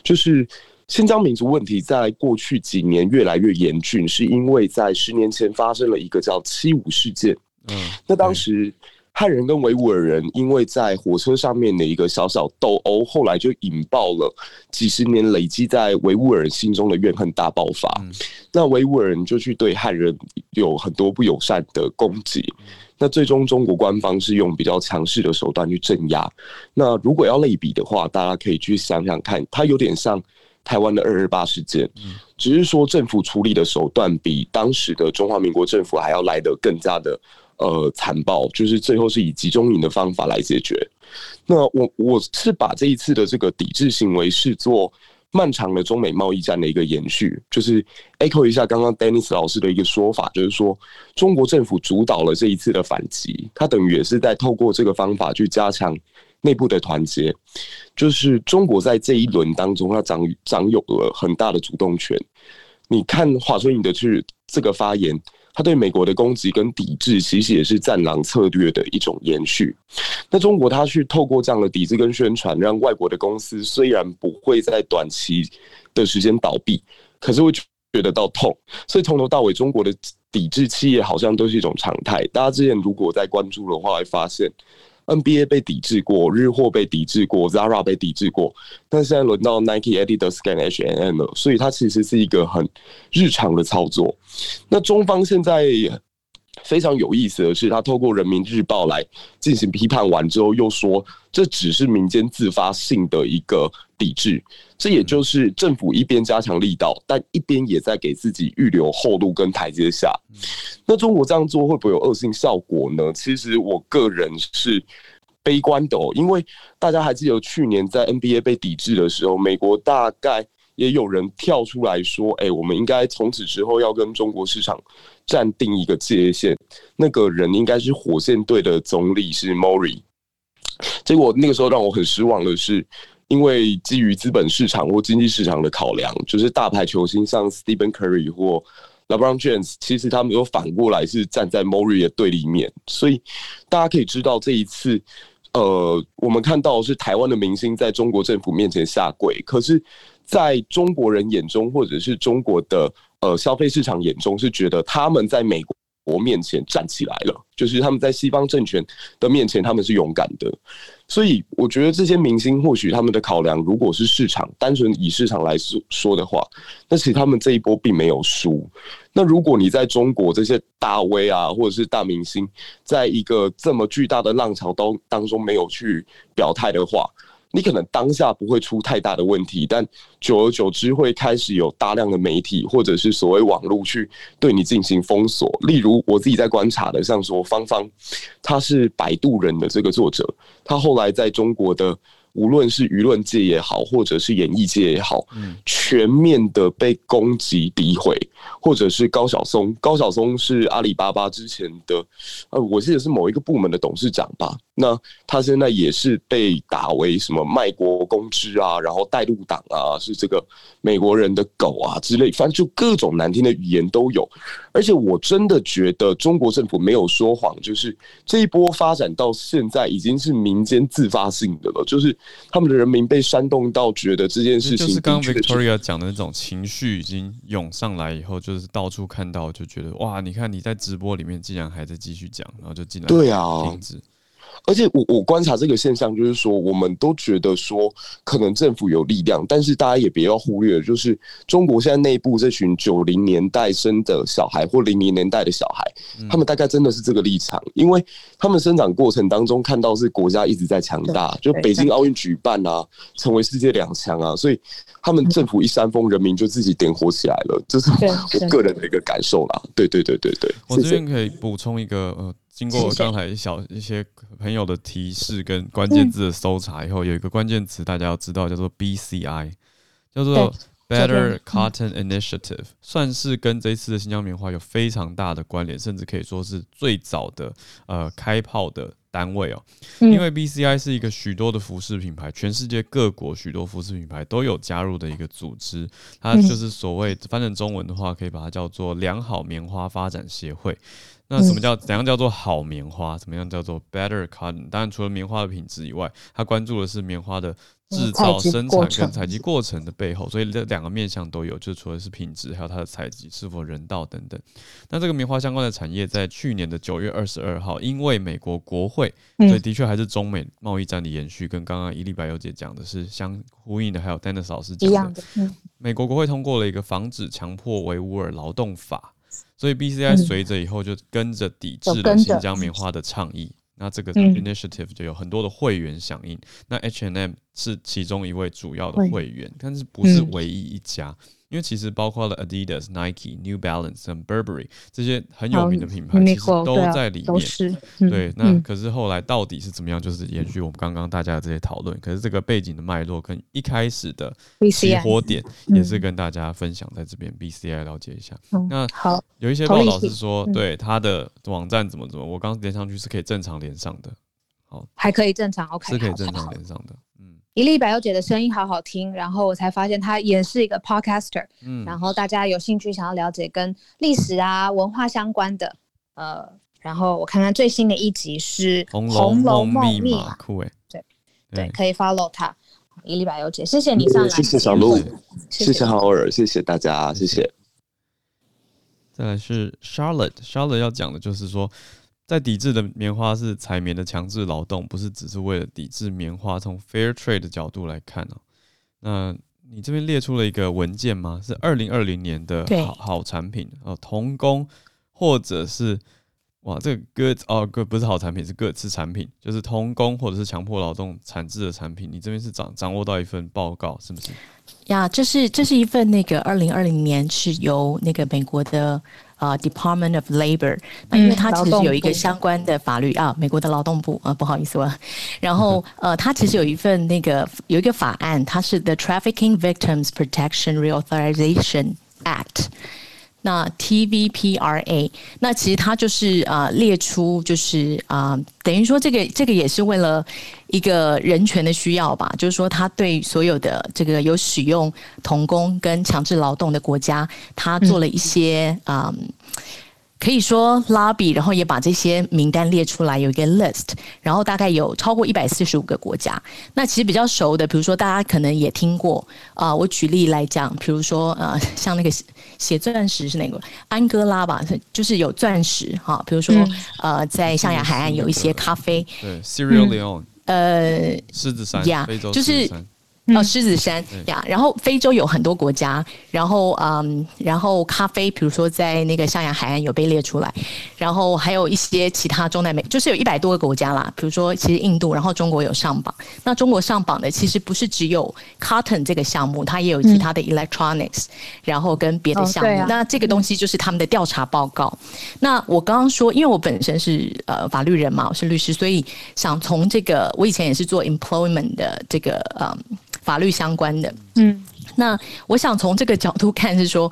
I: 就是新疆民族问题在过去几年越来越严峻，是因为在十年前发生了一个叫“七五”事件。嗯，那当时。汉人跟维吾尔人因为在火车上面的一个小小斗殴，后来就引爆了几十年累积在维吾尔人心中的怨恨大爆发。嗯、那维吾尔人就去对汉人有很多不友善的攻击。嗯、那最终中国官方是用比较强势的手段去镇压。那如果要类比的话，大家可以去想想看，它有点像台湾的二二八事件，嗯、只是说政府处理的手段比当时的中华民国政府还要来得更加的。呃，残暴就是最后是以集中营的方法来解决。那我我是把这一次的这个抵制行为视作漫长的中美贸易战的一个延续，就是 echo 一下刚刚 Dennis 老师的一个说法，就是说中国政府主导了这一次的反击，它等于也是在透过这个方法去加强内部的团结。就是中国在这一轮当中，它掌掌有了很大的主动权。你看华春莹的去这个发言，他对美国的攻击跟抵制，其实也是战狼策略的一种延续。那中国它去透过这样的抵制跟宣传，让外国的公司虽然不会在短期的时间倒闭，可是会觉得到痛。所以从头到尾，中国的抵制企业好像都是一种常态。大家之前如果在关注的话，会发现。NBA 被抵制过，日货被抵制过，Zara 被抵制过，但现在轮到 Nike、Adidas 跟 H&M 了，所以它其实是一个很日常的操作。那中方现在非常有意思的是，他透过人民日报来进行批判完之后，又说这只是民间自发性的一个抵制。这也就是政府一边加强力道，但一边也在给自己预留后路跟台阶下。那中国这样做会不会有恶性效果呢？其实我个人是悲观的哦，因为大家还记得去年在 NBA 被抵制的时候，美国大概也有人跳出来说：“哎，我们应该从此之后要跟中国市场暂定一个界限。”那个人应该是火箭队的总理是 Morey。结果那个时候让我很失望的是。因为基于资本市场或经济市场的考量，就是大牌球星像 Stephen Curry 或 LeBron James，其实他们都反过来是站在 Mori 的对立面，所以大家可以知道这一次，呃，我们看到是台湾的明星在中国政府面前下跪，可是在中国人眼中，或者是中国的呃消费市场眼中，是觉得他们在美国。国面前站起来了，就是他们在西方政权的面前，他们是勇敢的。所以我觉得这些明星或许他们的考量，如果是市场，单纯以市场来说说的话，那其实他们这一波并没有输。那如果你在中国这些大 V 啊，或者是大明星，在一个这么巨大的浪潮当当中没有去表态的话，你可能当下不会出太大的问题，但久而久之会开始有大量的媒体或者是所谓网络去对你进行封锁。例如我自己在观察的，像说芳芳，他是摆渡人的这个作者，他后来在中国的。无论是舆论界也好，或者是演艺界也好，全面的被攻击、诋毁，或者是高晓松。高晓松是阿里巴巴之前的，呃，我记得是某一个部门的董事长吧。那他现在也是被打为什么卖国公知啊，然后带路党啊，是这个美国人的狗啊之类，反正就各种难听的语言都有。而且我真的觉得中国政府没有说谎，就是这一波发展到现在已经是民间自发性的了，就是。他们的人民被煽动到，觉得这件事情
A: 就是刚刚 Victoria 讲的那种情绪已经涌上来以后，就是到处看到就觉得哇，你看你在直播里面竟然还在继续讲，然后就进来
I: 对啊，停止。而且我我观察这个现象，就是说，我们都觉得说，可能政府有力量，但是大家也不要忽略，就是中国现在内部这群九零年代生的小孩或零零年代的小孩，他们大概真的是这个立场，因为他们生长过程当中看到是国家一直在强大，就北京奥运举办啊，成为世界两强啊，所以他们政府一煽风，人民就自己点火起来了，这是我个人的一个感受啦。对对对对对，
A: 我这边可以补充一个呃。经过刚才小一些朋友的提示跟关键字的搜查以后，有一个关键词大家要知道，叫做 BCI，叫做 Better Cotton Initiative，算是跟这一次的新疆棉花有非常大的关联，甚至可以说是最早的呃开炮的单位哦。因为 BCI 是一个许多的服饰品牌，全世界各国许多服饰品牌都有加入的一个组织，它就是所谓翻成中文的话，可以把它叫做良好棉花发展协会。那什么叫怎样叫做好棉花？怎么样叫做 better cotton？当然，除了棉花的品质以外，他关注的是棉花的制造、生产跟采集过程的背后。所以这两个面向都有，就除了是品质，还有它的采集是否人道等等。那这个棉花相关的产业，在去年的九月二十二号，因为美国国会，所以的确还是中美贸易战的延续，跟刚刚伊丽白优姐讲的是相呼应的。还有 Dennis 老师讲的，美国国会通过了一个防止强迫维吾尔劳动法。所以 BCI 随着以后就跟着抵制了新疆棉花的倡议，那这个 initiative 就有很多的会员响应。那 H&M 是其中一位主要的会员，但是不是唯一一家。因为其实包括了 Adidas、Nike、New Balance 和 Burberry 这些很有名的品牌，其实都在里面。对，那可是后来到底是怎么样？就是延续我们刚刚大家的这些讨论。可是这个背景的脉络跟一开始的起火点，也是跟大家分享在这边 BCI 了解一下。那好，有一些报道是说，对他的网站怎么怎么，我刚连上去是可以正常连上的。好，
B: 还可以正常 OK，
A: 是可以正常连上的。
B: 伊丽百优姐的声音好好听，然后我才发现她也是一个 podcaster。嗯，然后大家有兴趣想要了解跟历史啊文化相关的，呃，然后我看看最新的一集是《红楼梦密码》，
A: 酷哎，
B: 对对，可以 follow 她。伊丽百优姐，谢谢你上来，
I: 谢谢小鹿，谢谢浩尔，谢谢大家，谢谢。
A: 再来是 Charlotte，Charlotte 要讲的就是说，在抵制的棉花是采棉的强制劳动，不是只是为了抵制棉花。从 Fair Trade 的角度来看哦，那你这边列出了一个文件吗？是二零二零年的好好产品哦，童工或者是。哇，这个 good 哦，good 不是好产品，是 good 是产品，就是童工或者是强迫劳动产制的产品。你这边是掌掌握到一份报告，是不是？
J: 呀，这是这是一份那个二零二零年是由那个美国的呃 Department of Labor，那因为它其实有一个相关的法律啊，美国的劳动部啊，不好意思啊。然后呃，它其实有一份那个有一个法案，它是 The Trafficking Victims Protection Reauthorization Act。 那 TVPRA，那其实它就是啊、列出就是啊、等于说这个这个也是为了一个人权的需要吧，就是说他对所有的这个有使用童工跟强制劳动的国家，他做了一些啊。可以说 lobby，然后也把这些名单列出来，有一个 list，然后大概有超过一百四十五个国家。那其实比较熟的，比如说大家可能也听过啊、呃，我举例来讲，比如说呃，像那个写钻石是哪个？安哥拉吧，就是有钻石哈。比如说呃，在象牙海岸有一些咖啡，
A: 对，Sierra Leone，
J: 呃，
A: 狮子山，
J: 呀，就是。哦，狮子山呀，然后非洲有很多国家，然后嗯，然后咖啡，比如说在那个象牙海岸有被列出来，然后还有一些其他中南美，就是有一百多个国家啦。比如说，其实印度，然后中国有上榜。那中国上榜的其实不是只有 cotton 这个项目，它也有其他的 electronics，嗯、然后跟别的项目。哦啊、那这个东西就是他们的调查报告。那我刚刚说，因为我本身是呃法律人嘛，我是律师，所以想从这个，我以前也是做 employment 的这个嗯。法律相关的，嗯，那我想从这个角度看是说，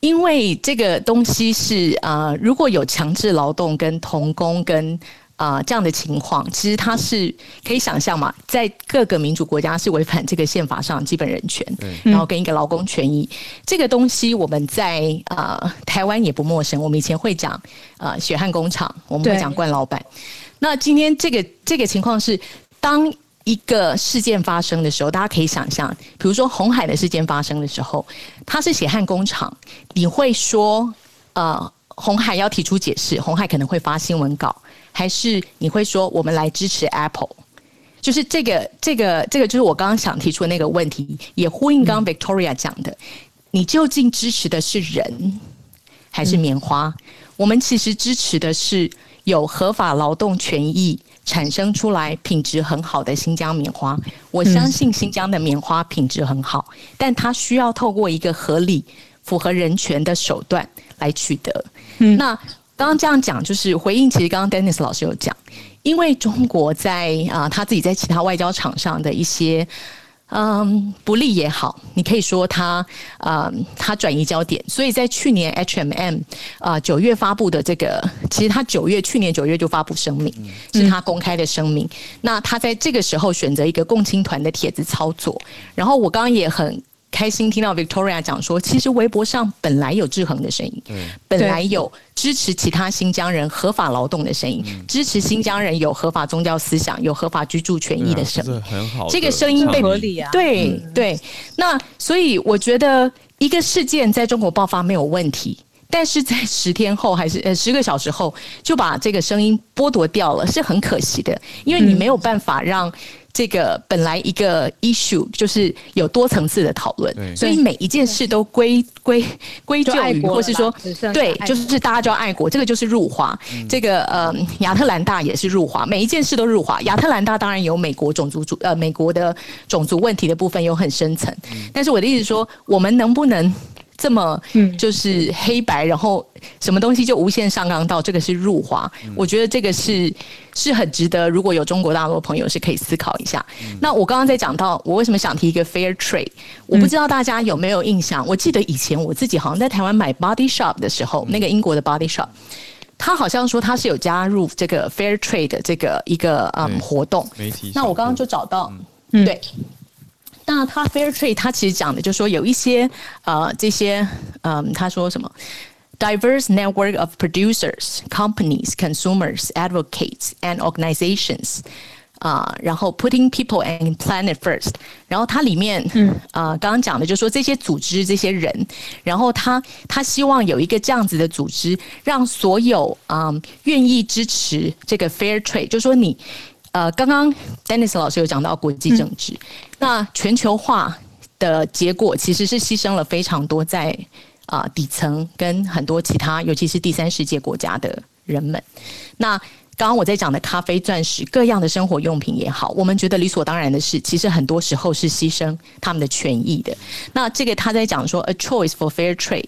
J: 因为这个东西是啊、呃，如果有强制劳动跟童工跟啊、呃、这样的情况，其实它是可以想象嘛，在各个民主国家是违反这个宪法上基本人权，然后跟一个劳工权益，这个东西我们在啊、呃、台湾也不陌生，我们以前会讲啊、呃、血汗工厂，我们会讲惯老板，那今天这个这个情况是当。一个事件发生的时候，大家可以想象，比如说红海的事件发生的时候，它是血汗工厂，你会说，呃，红海要提出解释，红海可能会发新闻稿，还是你会说我们来支持 Apple？就是这个，这个，这个就是我刚刚想提出的那个问题，也呼应刚刚 Victoria 讲的，你究竟支持的是人还是棉花？我们其实支持的是有合法劳动权益。产生出来品质很好的新疆棉花，我相信新疆的棉花品质很好，但它需要透过一个合理、符合人权的手段来取得。那刚刚这样讲，就是回应，其实刚刚 Dennis 老师有讲，因为中国在啊他自己在其他外交场上的一些。嗯，不利也好，你可以说他，嗯，他转移焦点。所以在去年 H&M 啊九月发布的这个，其实他九月去年九月就发布声明，是他公开的声明。那他在这个时候选择一个共青团的帖子操作，然后我刚刚也很。开心听到 Victoria 讲说，其实微博上本来有制衡的声音，本来有支持其他新疆人合法劳动的声音，支持新疆人有合法宗教思想、有合法居住权益的声音，这个声音被合理啊，对对。那所以我觉得一个事件在中国爆发没有问题，但是在十天后还是呃十个小时后就把这个声音剥夺掉了，是很可惜的，因为你没有办法让。这个本来一个 issue 就是有多层次的讨论，所以每一件事都归归归咎于，或是说对，就是大家就要爱国，这个就是入华。嗯、这个呃，亚特兰大也是入华，每一件事都入华。亚特兰大当然有美国种族主呃美国的种族问题的部分有很深层，但是我的意思是说，我们能不能？这么就是黑白，然后什么东西就无限上纲到这个是入华，我觉得这个是是很值得，如果有中国大陆的朋友是可以思考一下。那我刚刚在讲到我为什么想提一个 fair trade，我不知道大家有没有印象？我记得以前我自己好像在台湾买 body shop 的时候，那个英国的 body shop，他好像说他是有加入这个 fair trade 的这个一个嗯活动。那我刚刚就找到。嗯，对。那他 Fair Trade，他其实讲的就是说有一些呃这些嗯，他说什么 diverse network of producers, companies, consumers, advocates, and organizations 啊、呃，然后 putting people and planet first。然后它里面嗯啊、呃，刚刚讲的就是说这些组织这些人，然后他他希望有一个这样子的组织，让所有啊、呃、愿意支持这个 Fair Trade，就是说你。呃，刚刚 Dennis 老师有讲到国际政治，嗯、那全球化的结果其实是牺牲了非常多在啊、呃、底层跟很多其他，尤其是第三世界国家的人们。那刚刚我在讲的咖啡、钻石、各样的生活用品也好，我们觉得理所当然的事，其实很多时候是牺牲他们的权益的。那这个他在讲说，A choice for fair trade。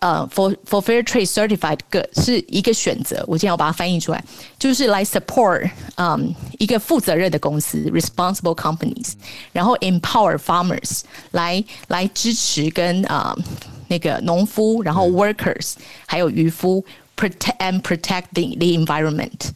J: 呃、uh,，for for fair trade certified good 是一个选择，我今天要把它翻译出来，就是来 support 嗯、um, 一个负责任的公司 responsible companies，然后 empower farmers 来来支持跟啊、uh, 那个农夫，然后 workers 还有渔夫 protect and protect the the environment。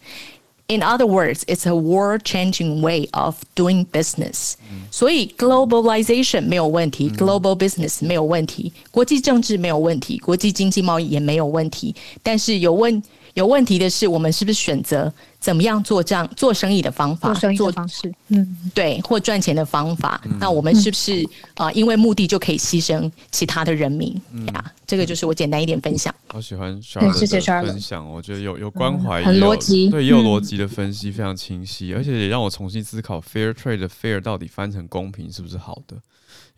J: In other words, it's a world-changing way of doing business. 所以 globalization 没有问题，global business 没有问题，国际政治没有问题，国际经济贸易也没有问题。但是有问 有问题的是，我们是不是选择？怎么样做这样做生意的方法？
B: 做生意的方式，嗯，
J: 对，或赚钱的方法。嗯、那我们是不是啊、嗯呃？因为目的就可以牺牲其他的人民？嗯、呀，这个就是我简单一点分享。
A: 好喜欢 Charlotte 的分享，我觉得有有关怀，
B: 嗯、很逻辑，
A: 对，也有逻辑的分析，非常清晰，嗯、而且也让我重新思考 fair trade 的 fair 到底翻成公平是不是好的？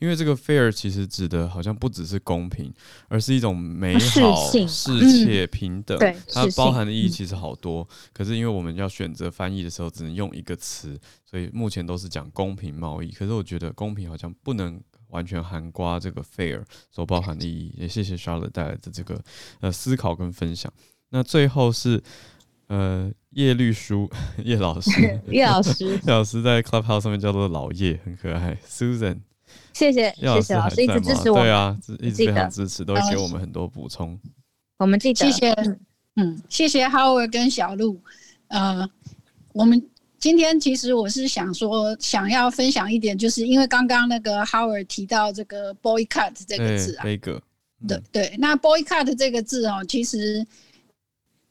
A: 因为这个 fair 其实指的好像不只是公平，而是一种美好、世切、平等。对，它包含的意义其实好多。可是因为我们要选择翻译的时候，只能用一个词，所以目前都是讲公平贸易。可是我觉得公平好像不能完全涵盖这个 fair 所包含的意义。也谢谢 Charlotte 带来的这个呃思考跟分享。那最后是呃叶绿书叶老师，
B: 叶老师，叶
A: 老师在 Clubhouse 上面叫做老叶，很可爱。Susan。
B: 谢谢谢谢老师一直支持我，
A: 对啊，一直非常支持，都给我们很多补充。
B: 我们记得，
K: 谢谢，嗯，谢谢 Howard 跟小鹿。呃，我们今天其实我是想说，想要分享一点，就是因为刚刚那个 Howard 提到这个 boycott 这个字啊，对对，那 boycott 这个字哦，其实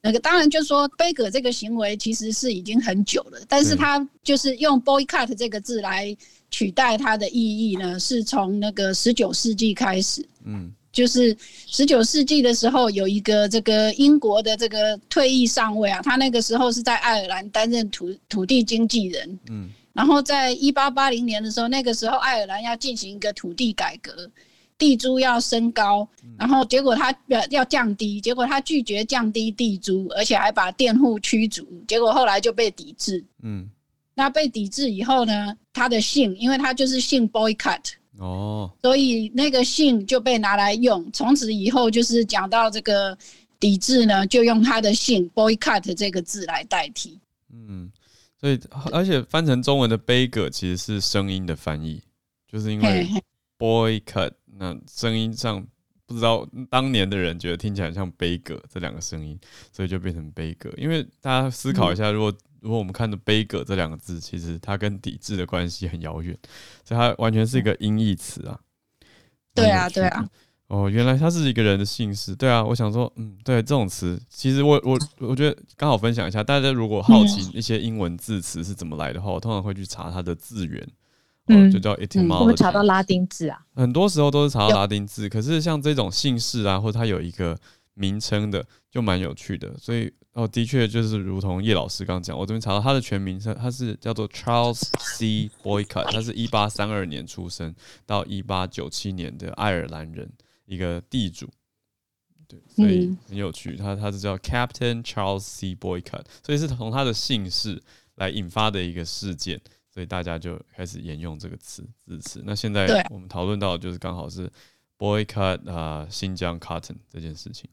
K: 那个当然就是说杯葛这个行为其实是已经很久了，但是他就是用 boycott 这个字来。取代它的意义呢，是从那个十九世纪开始。嗯，就是十九世纪的时候，有一个这个英国的这个退役上尉啊，他那个时候是在爱尔兰担任土土地经纪人。嗯，然后在一八八零年的时候，那个时候爱尔兰要进行一个土地改革，地租要升高，然后结果他要降低，结果他拒绝降低地租，而且还把佃户驱逐，结果后来就被抵制。嗯。那被抵制以后呢，他的姓，因为他就是姓 boycott 哦，所以那个姓就被拿来用。从此以后，就是讲到这个抵制呢，就用他的姓 boycott 这个字来代替。
A: 嗯，所以而且翻成中文的杯葛其实是声音的翻译，就是因为 boycott 那声音上不知道当年的人觉得听起来像悲歌这两个声音，所以就变成悲歌。因为大家思考一下，如果、嗯如果我们看的“杯葛”这两个字，其实它跟抵制的关系很遥远，所以它完全是一个音译词啊。
K: 对啊，对啊。
A: 哦，原来它是一个人的姓氏。对啊，我想说，嗯，对，这种词，其实我我我觉得刚好分享一下，大家如果好奇一些英文字词是怎么来的话，我通常会去查它的字源，嗯，就叫 etymology。我
B: 们查到拉丁字啊。
A: 很多时候都是查到拉丁字，可是像这种姓氏啊，或者它有一个名称的，就蛮有趣的，所以。哦，的确就是如同叶老师刚刚讲，我这边查到他的全名是，他是叫做 Charles C. Boycott，他是一八三二年出生到一八九七年的爱尔兰人，一个地主，对，所以很有趣，他他是叫 Captain Charles C. Boycott，所以是从他的姓氏来引发的一个事件，所以大家就开始沿用这个词字词。那现在我们讨论到的就是刚好是 Boycott 啊、呃，新疆 Cotton 这件事情。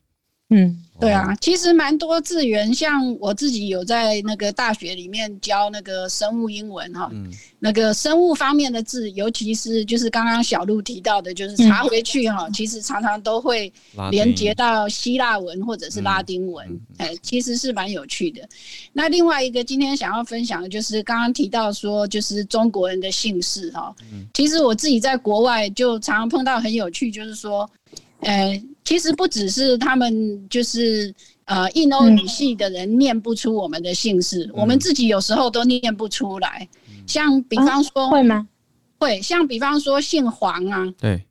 K: 嗯，对啊，其实蛮多字源，像我自己有在那个大学里面教那个生物英文哈，嗯、那个生物方面的字，尤其是就是刚刚小路提到的，就是查回去哈，嗯、其实常常都会连接到希腊文或者是拉丁文，哎、嗯，其实是蛮有趣的。那另外一个今天想要分享的就是刚刚提到说，就是中国人的姓氏哈，嗯、其实我自己在国外就常常碰到很有趣，就是说。呃，其实不只是他们，就是呃，印欧语系的人念不出我们的姓氏，嗯、我们自己有时候都念不出来。嗯、像比方说，
B: 啊、会吗？
K: 会，像比方说姓黄啊，
A: 对，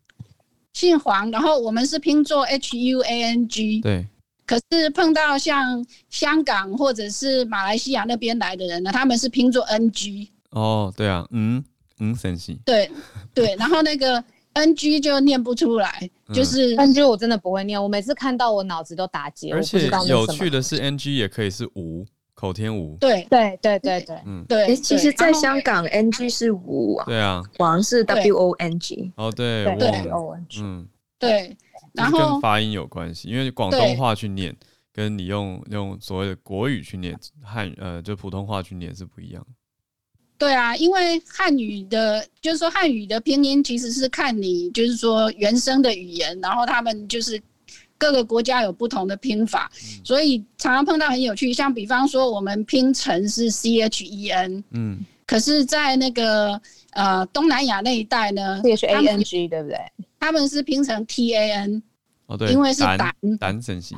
K: 姓黄，然后我们是拼作 H U A N G，
A: 对。
K: 可是碰到像香港或者是马来西亚那边来的人呢，他们是拼作 N G。
A: 哦，对啊，嗯嗯，神奇。
K: 对对，然后那个。N G 就念不出来，就是
B: N G 我真的不会念，我每次看到我脑子都打结。
A: 而且有趣的是，N G 也可以是无口天吴。
K: 对
B: 对对对对，
K: 嗯对。
E: 其实，在香港，N G 是无啊。
A: 对啊。
E: 王是 W O N G。
A: 哦，对。
K: 对
B: O N G。
K: 嗯，对。然
A: 后跟发音有关系，因为广东话去念，跟你用用所谓的国语去念汉呃，就普通话去念是不一样。
K: 对啊，因为汉语的，就是说汉语的拼音其实是看你，就是说原生的语言，然后他们就是各个国家有不同的拼法，嗯、所以常常碰到很有趣。像比方说，我们拼成是 C H E N，嗯，可是，在那个呃东南亚那一带呢
B: ，C H A N G 对不对？
K: 他们是拼成 T A N，
A: 哦对，
K: 因为是胆
A: 胆神系，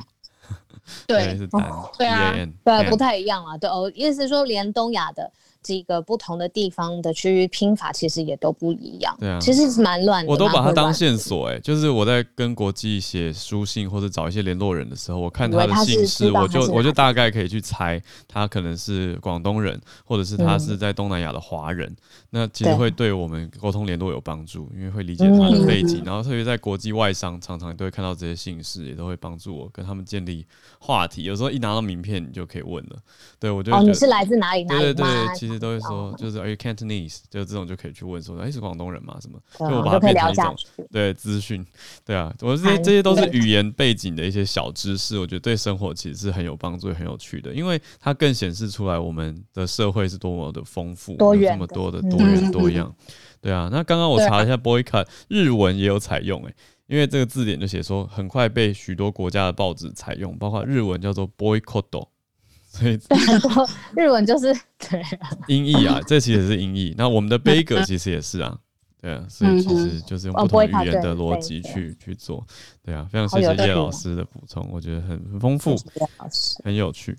K: 对，
A: 是胆，
K: 对啊，
B: 对，不太一样啊，对哦，意思是说连东亚的。几个不同的地方的区域拼法其实也都不一样，
A: 对啊，
B: 其实是蛮乱的。
A: 我都把它当线索，哎，就是我在跟国际写书信或者找一些联络人的时候，我看他的姓氏，我就我就大概可以去猜他可能是广东人，或者是他是在东南亚的华人。嗯、那其实会对我们沟通联络有帮助，因为会理解他的背景，嗯、然后特别在国际外商，常常都会看到这些姓氏，也都会帮助我跟他们建立话题。有时候一拿到名片，你就可以问了。对，我觉得
B: 哦，你是来自哪里？哪里
A: 对对对，其实都会说，就是 Are you Cantonese？就这种就可以去问说，哎，是广东人吗？什么？就我把它变成一种对资讯，对啊，我这些这些都是语言背景的一些小知识，我觉得对生活其实是很有帮助、很有趣的，因为它更显示出来我们的社会是多么的丰富，有这么多的多元多 样。对啊，那刚刚我查了一下 boycott 日文也有采用，哎，因为这个字典就写说，很快被许多国家的报纸采用，包括日文叫做 boycott。所以
B: 对，很多日文就是对
A: 音译啊，这其实是音译。那我们的杯格其实也是啊，对啊，所以其实就是用不同语言的逻辑去去做，对啊，非常谢谢叶老师的补充，我觉得很很丰富，很有趣。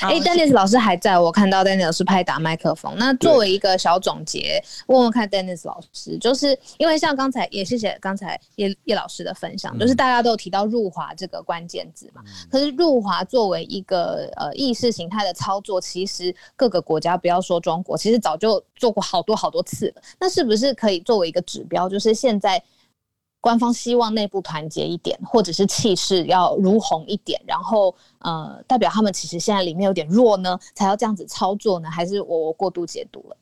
B: 哎，Dennis 老师还在，我看到 Dennis 老师拍打麦克风。那作为一个小总结，问问看 Dennis 老师，就是因为像刚才也谢谢刚才叶叶老师的分享，就是大家都有提到入华这个关键字嘛。可是入华作为一个呃意识形态的操作，其实各个国家不要说中国，其实早就做过好多好多次了。那是不是可以作为一个指标，就是现在？官方希望内部团结一点，或者是气势要如虹一点，然后呃，代表他们其实现在里面有点弱呢，才要这样子操作呢？还是我过度解读了？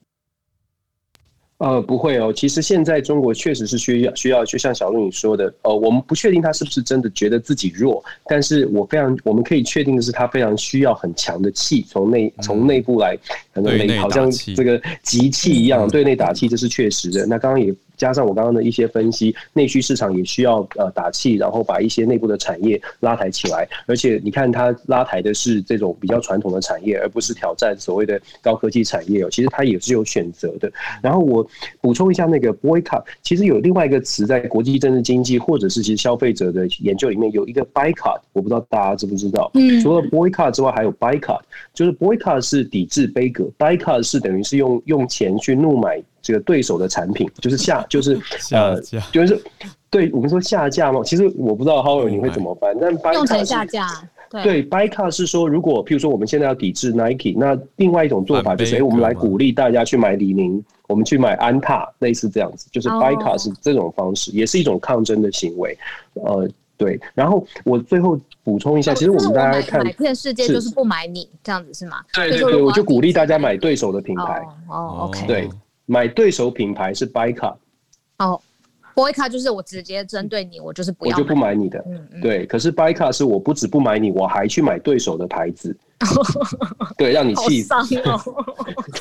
C: 呃，不会哦。其实现在中国确实是需要需要，就像小路你说的，呃，我们不确定他是不是真的觉得自己弱，但是我非常我们可以确定的是，他非常需要很强的气，从内从内部来，可能内好像这个集气一样，对内打气，这是确实的。那刚刚也。加上我刚刚的一些分析，内需市场也需要呃打气，然后把一些内部的产业拉抬起来。而且你看，它拉抬的是这种比较传统的产业，而不是挑战所谓的高科技产业哦。其实它也是有选择的。然后我补充一下，那个 boycott，其实有另外一个词在国际政治经济或者是其实消费者的研究里面有一个 boycott，我不知道大家知不知道？嗯，除了 boycott 之外，还有 boycott，就是 boycott 是抵制杯葛，boycott 是等于是用用钱去怒买。这个对手的产品就是下，就是呃，就是对我们说下架嘛。其实我不知道 Howard 你会怎么办，但 boycott
B: 下架。
C: 对 boycott 是说，如果譬如说我们现在要抵制 Nike，那另外一种做法就是，哎，我们来鼓励大家去买李宁，我们去买安踏，类似这样子，就是 boycott 是这种方式，也是一种抗争的行为。呃，对。然后我最后补充一下，其实我们大家看，
B: 买遍世界就是不买你这样子是吗？
C: 对对对，我就鼓励大家买对手的品牌。
B: 哦，OK，
C: 对。买对手品牌是 boycott
B: 哦，boycott 就是我直接针对你，我就是不要，
C: 我就不买你的。嗯嗯、对，可是 boycott 是我不止不买你，我还去买对手的牌子。对，让你气死。
B: 好伤哦。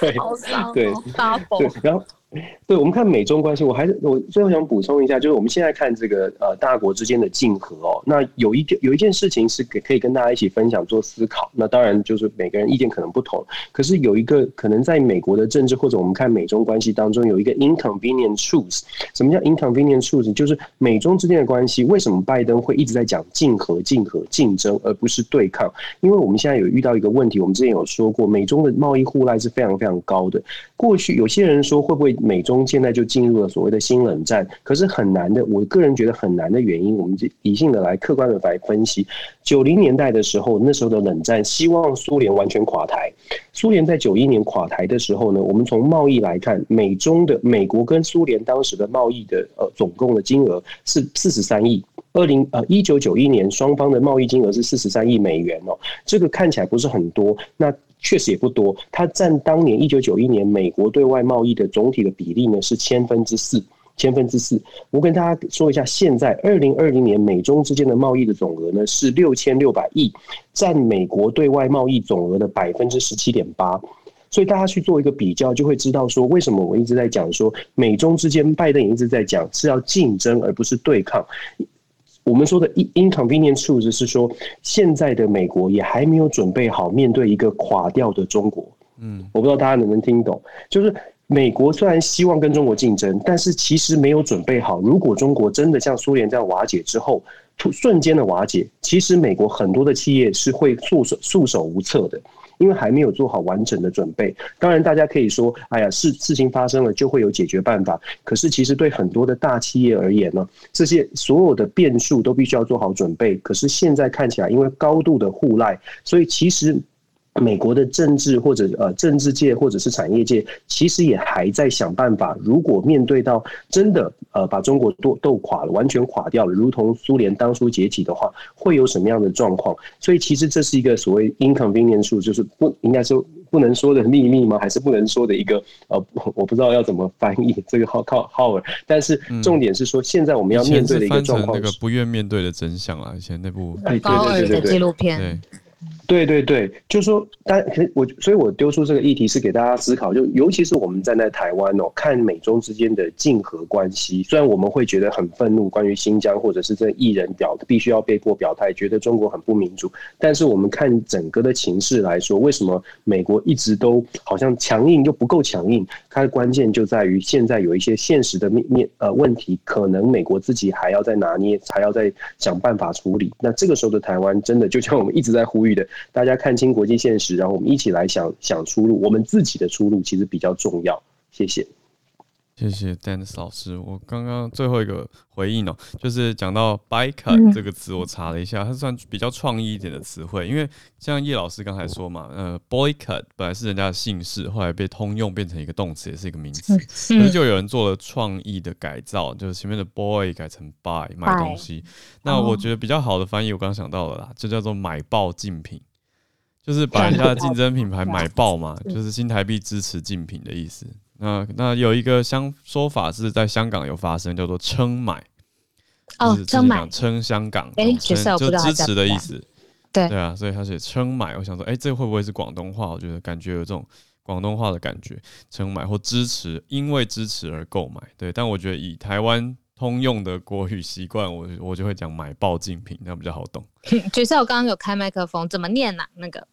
C: 对，
B: 好伤、哦。
C: 对，对，然后。对，我们看美中关系，我还是我最后想补充一下，就是我们现在看这个呃大国之间的竞合哦，那有一件有一件事情是给可以跟大家一起分享做思考。那当然就是每个人意见可能不同，可是有一个可能在美国的政治或者我们看美中关系当中有一个 inconvenient truth。什么叫 inconvenient truth？就是美中之间的关系，为什么拜登会一直在讲竞合、竞合、竞争，而不是对抗？因为我们现在有遇到一个问题，我们之前有说过，美中的贸易互赖是非常非常高的。过去有些人说会不会？美中现在就进入了所谓的新冷战，可是很难的。我个人觉得很难的原因，我们理性的来、客观的来分析。九零年代的时候，那时候的冷战，希望苏联完全垮台。苏联在九一年垮台的时候呢，我们从贸易来看，美中的美国跟苏联当时的贸易的呃总共的金额是四十三亿。二零呃一九九一年双方的贸易金额是四十三亿美元哦，这个看起来不是很多，那。确实也不多，它占当年一九九一年美国对外贸易的总体的比例呢是千分之四，千分之四。我跟大家说一下，现在二零二零年美中之间的贸易的总额呢是六千六百亿，占美国对外贸易总额的百分之十七点八。所以大家去做一个比较，就会知道说为什么我一直在讲说美中之间，拜登一直在讲是要竞争而不是对抗。我们说的 inconvenient truth 是说，现在的美国也还没有准备好面对一个垮掉的中国。嗯，我不知道大家能不能听懂，就是美国虽然希望跟中国竞争，但是其实没有准备好。如果中国真的像苏联这样瓦解之后，瞬间的瓦解，其实美国很多的企业是会束手束手无策的。因为还没有做好完整的准备，当然大家可以说，哎呀，事事情发生了就会有解决办法。可是其实对很多的大企业而言呢，这些所有的变数都必须要做好准备。可是现在看起来，因为高度的互赖，所以其实。美国的政治或者呃政治界或者是产业界，其实也还在想办法。如果面对到真的呃把中国斗斗垮了，完全垮掉了，如同苏联当初解体的话，会有什么样的状况？所以其实这是一个所谓 inconvenient truth，就是不应该说不能说的秘密吗？还是不能说的一个呃，我不知道要怎么翻译这个靠靠 Howard。但是重点是说，现在我们要面对的一个状况，
A: 那个不愿面对的真相啊，以前那部
B: 对对对对纪录片。
C: 对对对，就是说，但我所以，我丢出这个议题是给大家思考，就尤其是我们站在台湾哦，看美中之间的竞合关系，虽然我们会觉得很愤怒，关于新疆或者是这艺人表必须要被迫表态，觉得中国很不民主，但是我们看整个的情势来说，为什么美国一直都好像强硬又不够强硬？它的关键就在于现在有一些现实的面面呃问题，可能美国自己还要再拿捏，还要再想办法处理。那这个时候的台湾，真的就像我们一直在呼吁的。大家看清国际现实，然后我们一起来想想出路。我们自己的出路其实比较重要。谢谢，
A: 谢谢 Dennis 老师。我刚刚最后一个回应哦，就是讲到 boycott 这个词，我查了一下，它算比较创意一点的词汇。因为像叶老师刚才说嘛，呃，boycott 本来是人家的姓氏，后来被通用变成一个动词，也是一个名词。可是就有人做了创意的改造，就是前面的 boy 改成 buy 买东西。那我觉得比较好的翻译，我刚刚想到了啦，就叫做买爆竞品。就是把人家的竞争品牌买爆嘛，就是新台币支持竞品的意思。那那有一个相说法是在香港有发生，叫做撑买。
B: 哦，撑买
A: 撑香港，
B: 哎、欸，其实我不知道
A: 就支持的意思。
B: 对
A: 对啊，所以他写撑买，我想说，哎、欸，这会不会是广东话？我觉得感觉有这种广东话的感觉，撑买或支持，因为支持而购买。对，但我觉得以台湾。通用的国语习惯，我我就会讲买爆竞品，那比较好懂。
B: 角色我刚刚有开麦克风，怎么念呢、啊？那个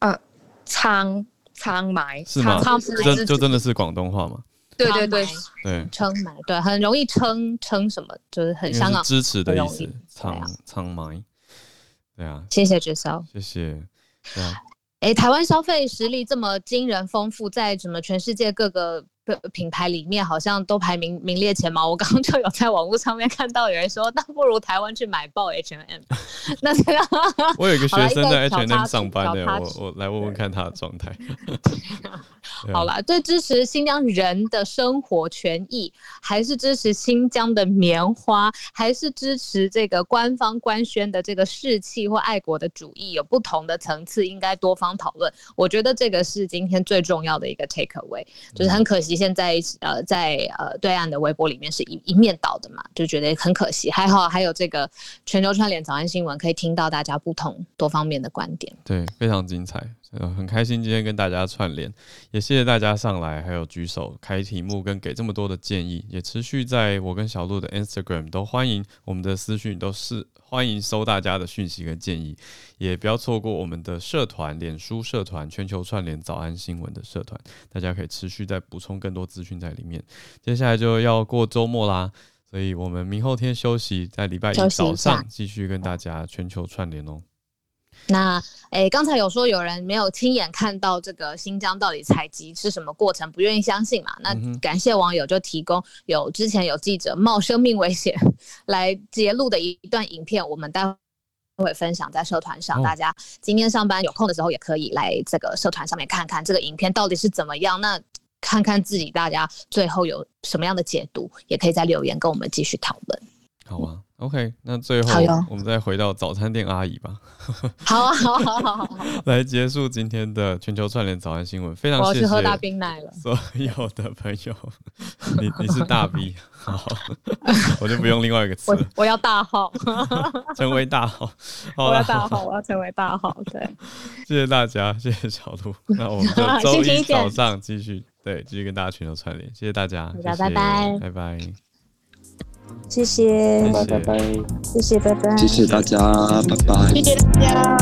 E: 呃，仓仓埋
A: 是吗？这就真的是广东话吗？
E: 对对对
A: 对，
B: 撑埋对，很容易撑撑什么，就是很香港
A: 支持的意思。仓仓埋，对啊。
B: 谢谢直销，
A: 谢谢。对啊。
B: 哎，台湾消费实力这么惊人丰富，在什么全世界各个。品牌里面好像都排名名列前茅。我刚刚就有在网络上面看到有人说，那不如台湾去买爆 H&M。那这个，
A: 我有一个学生在 H&M 上班的，我我来问问看他的状态。
B: 好了，对，支持新疆人的生活权益，还是支持新疆的棉花，还是支持这个官方官宣的这个士气或爱国的主义，有不同的层次，应该多方讨论。我觉得这个是今天最重要的一个 take away，就是很可惜。现在呃在呃对岸的微博里面是一一面倒的嘛，就觉得很可惜。还好还有这个全球串联早安新闻，可以听到大家不同多方面的观点。
A: 对，非常精彩，呃，很开心今天跟大家串联，也谢谢大家上来还有举手开题目跟给这么多的建议，也持续在我跟小鹿的 Instagram 都欢迎我们的私讯，都是欢迎收大家的讯息跟建议，也不要错过我们的社团脸书社团全球串联早安新闻的社团，大家可以持续再补充更多资讯在里面。接下来就要过周末啦。所以我们明后天休息，在礼拜一早上继续跟大家全球串联哦。
B: 那诶，刚才有说有人没有亲眼看到这个新疆到底采集是什么过程，不愿意相信嘛？那感谢网友就提供有之前有记者冒生命危险来截录的一段影片，我们待会分享在社团上，大家今天上班有空的时候也可以来这个社团上面看看这个影片到底是怎么样。那看看自己，大家最后有什么样的解读，也可以在留言跟我们继续讨论。
A: 好啊，OK，那最后我们再回到早餐店阿姨吧。
B: 好啊，好好好好，
A: 来结束今天的全球串联早安新闻。非常谢谢
B: 我要去喝大冰奶了。
A: 所有的朋友，你你是大 B，好，我就不用另外一个词了。
B: 我要大号，
A: 成为大号。
B: 我要大号，我要成为大号。对，
A: 谢谢大家，谢谢小鹿。那我们就 周一早上继续。对，继续跟大家全球串联，谢谢大家，
B: 大家拜拜，
A: 拜拜，
F: 谢谢，
I: 拜拜，
F: 谢谢，拜拜，
I: 谢谢大家，拜拜，
K: 谢谢大家。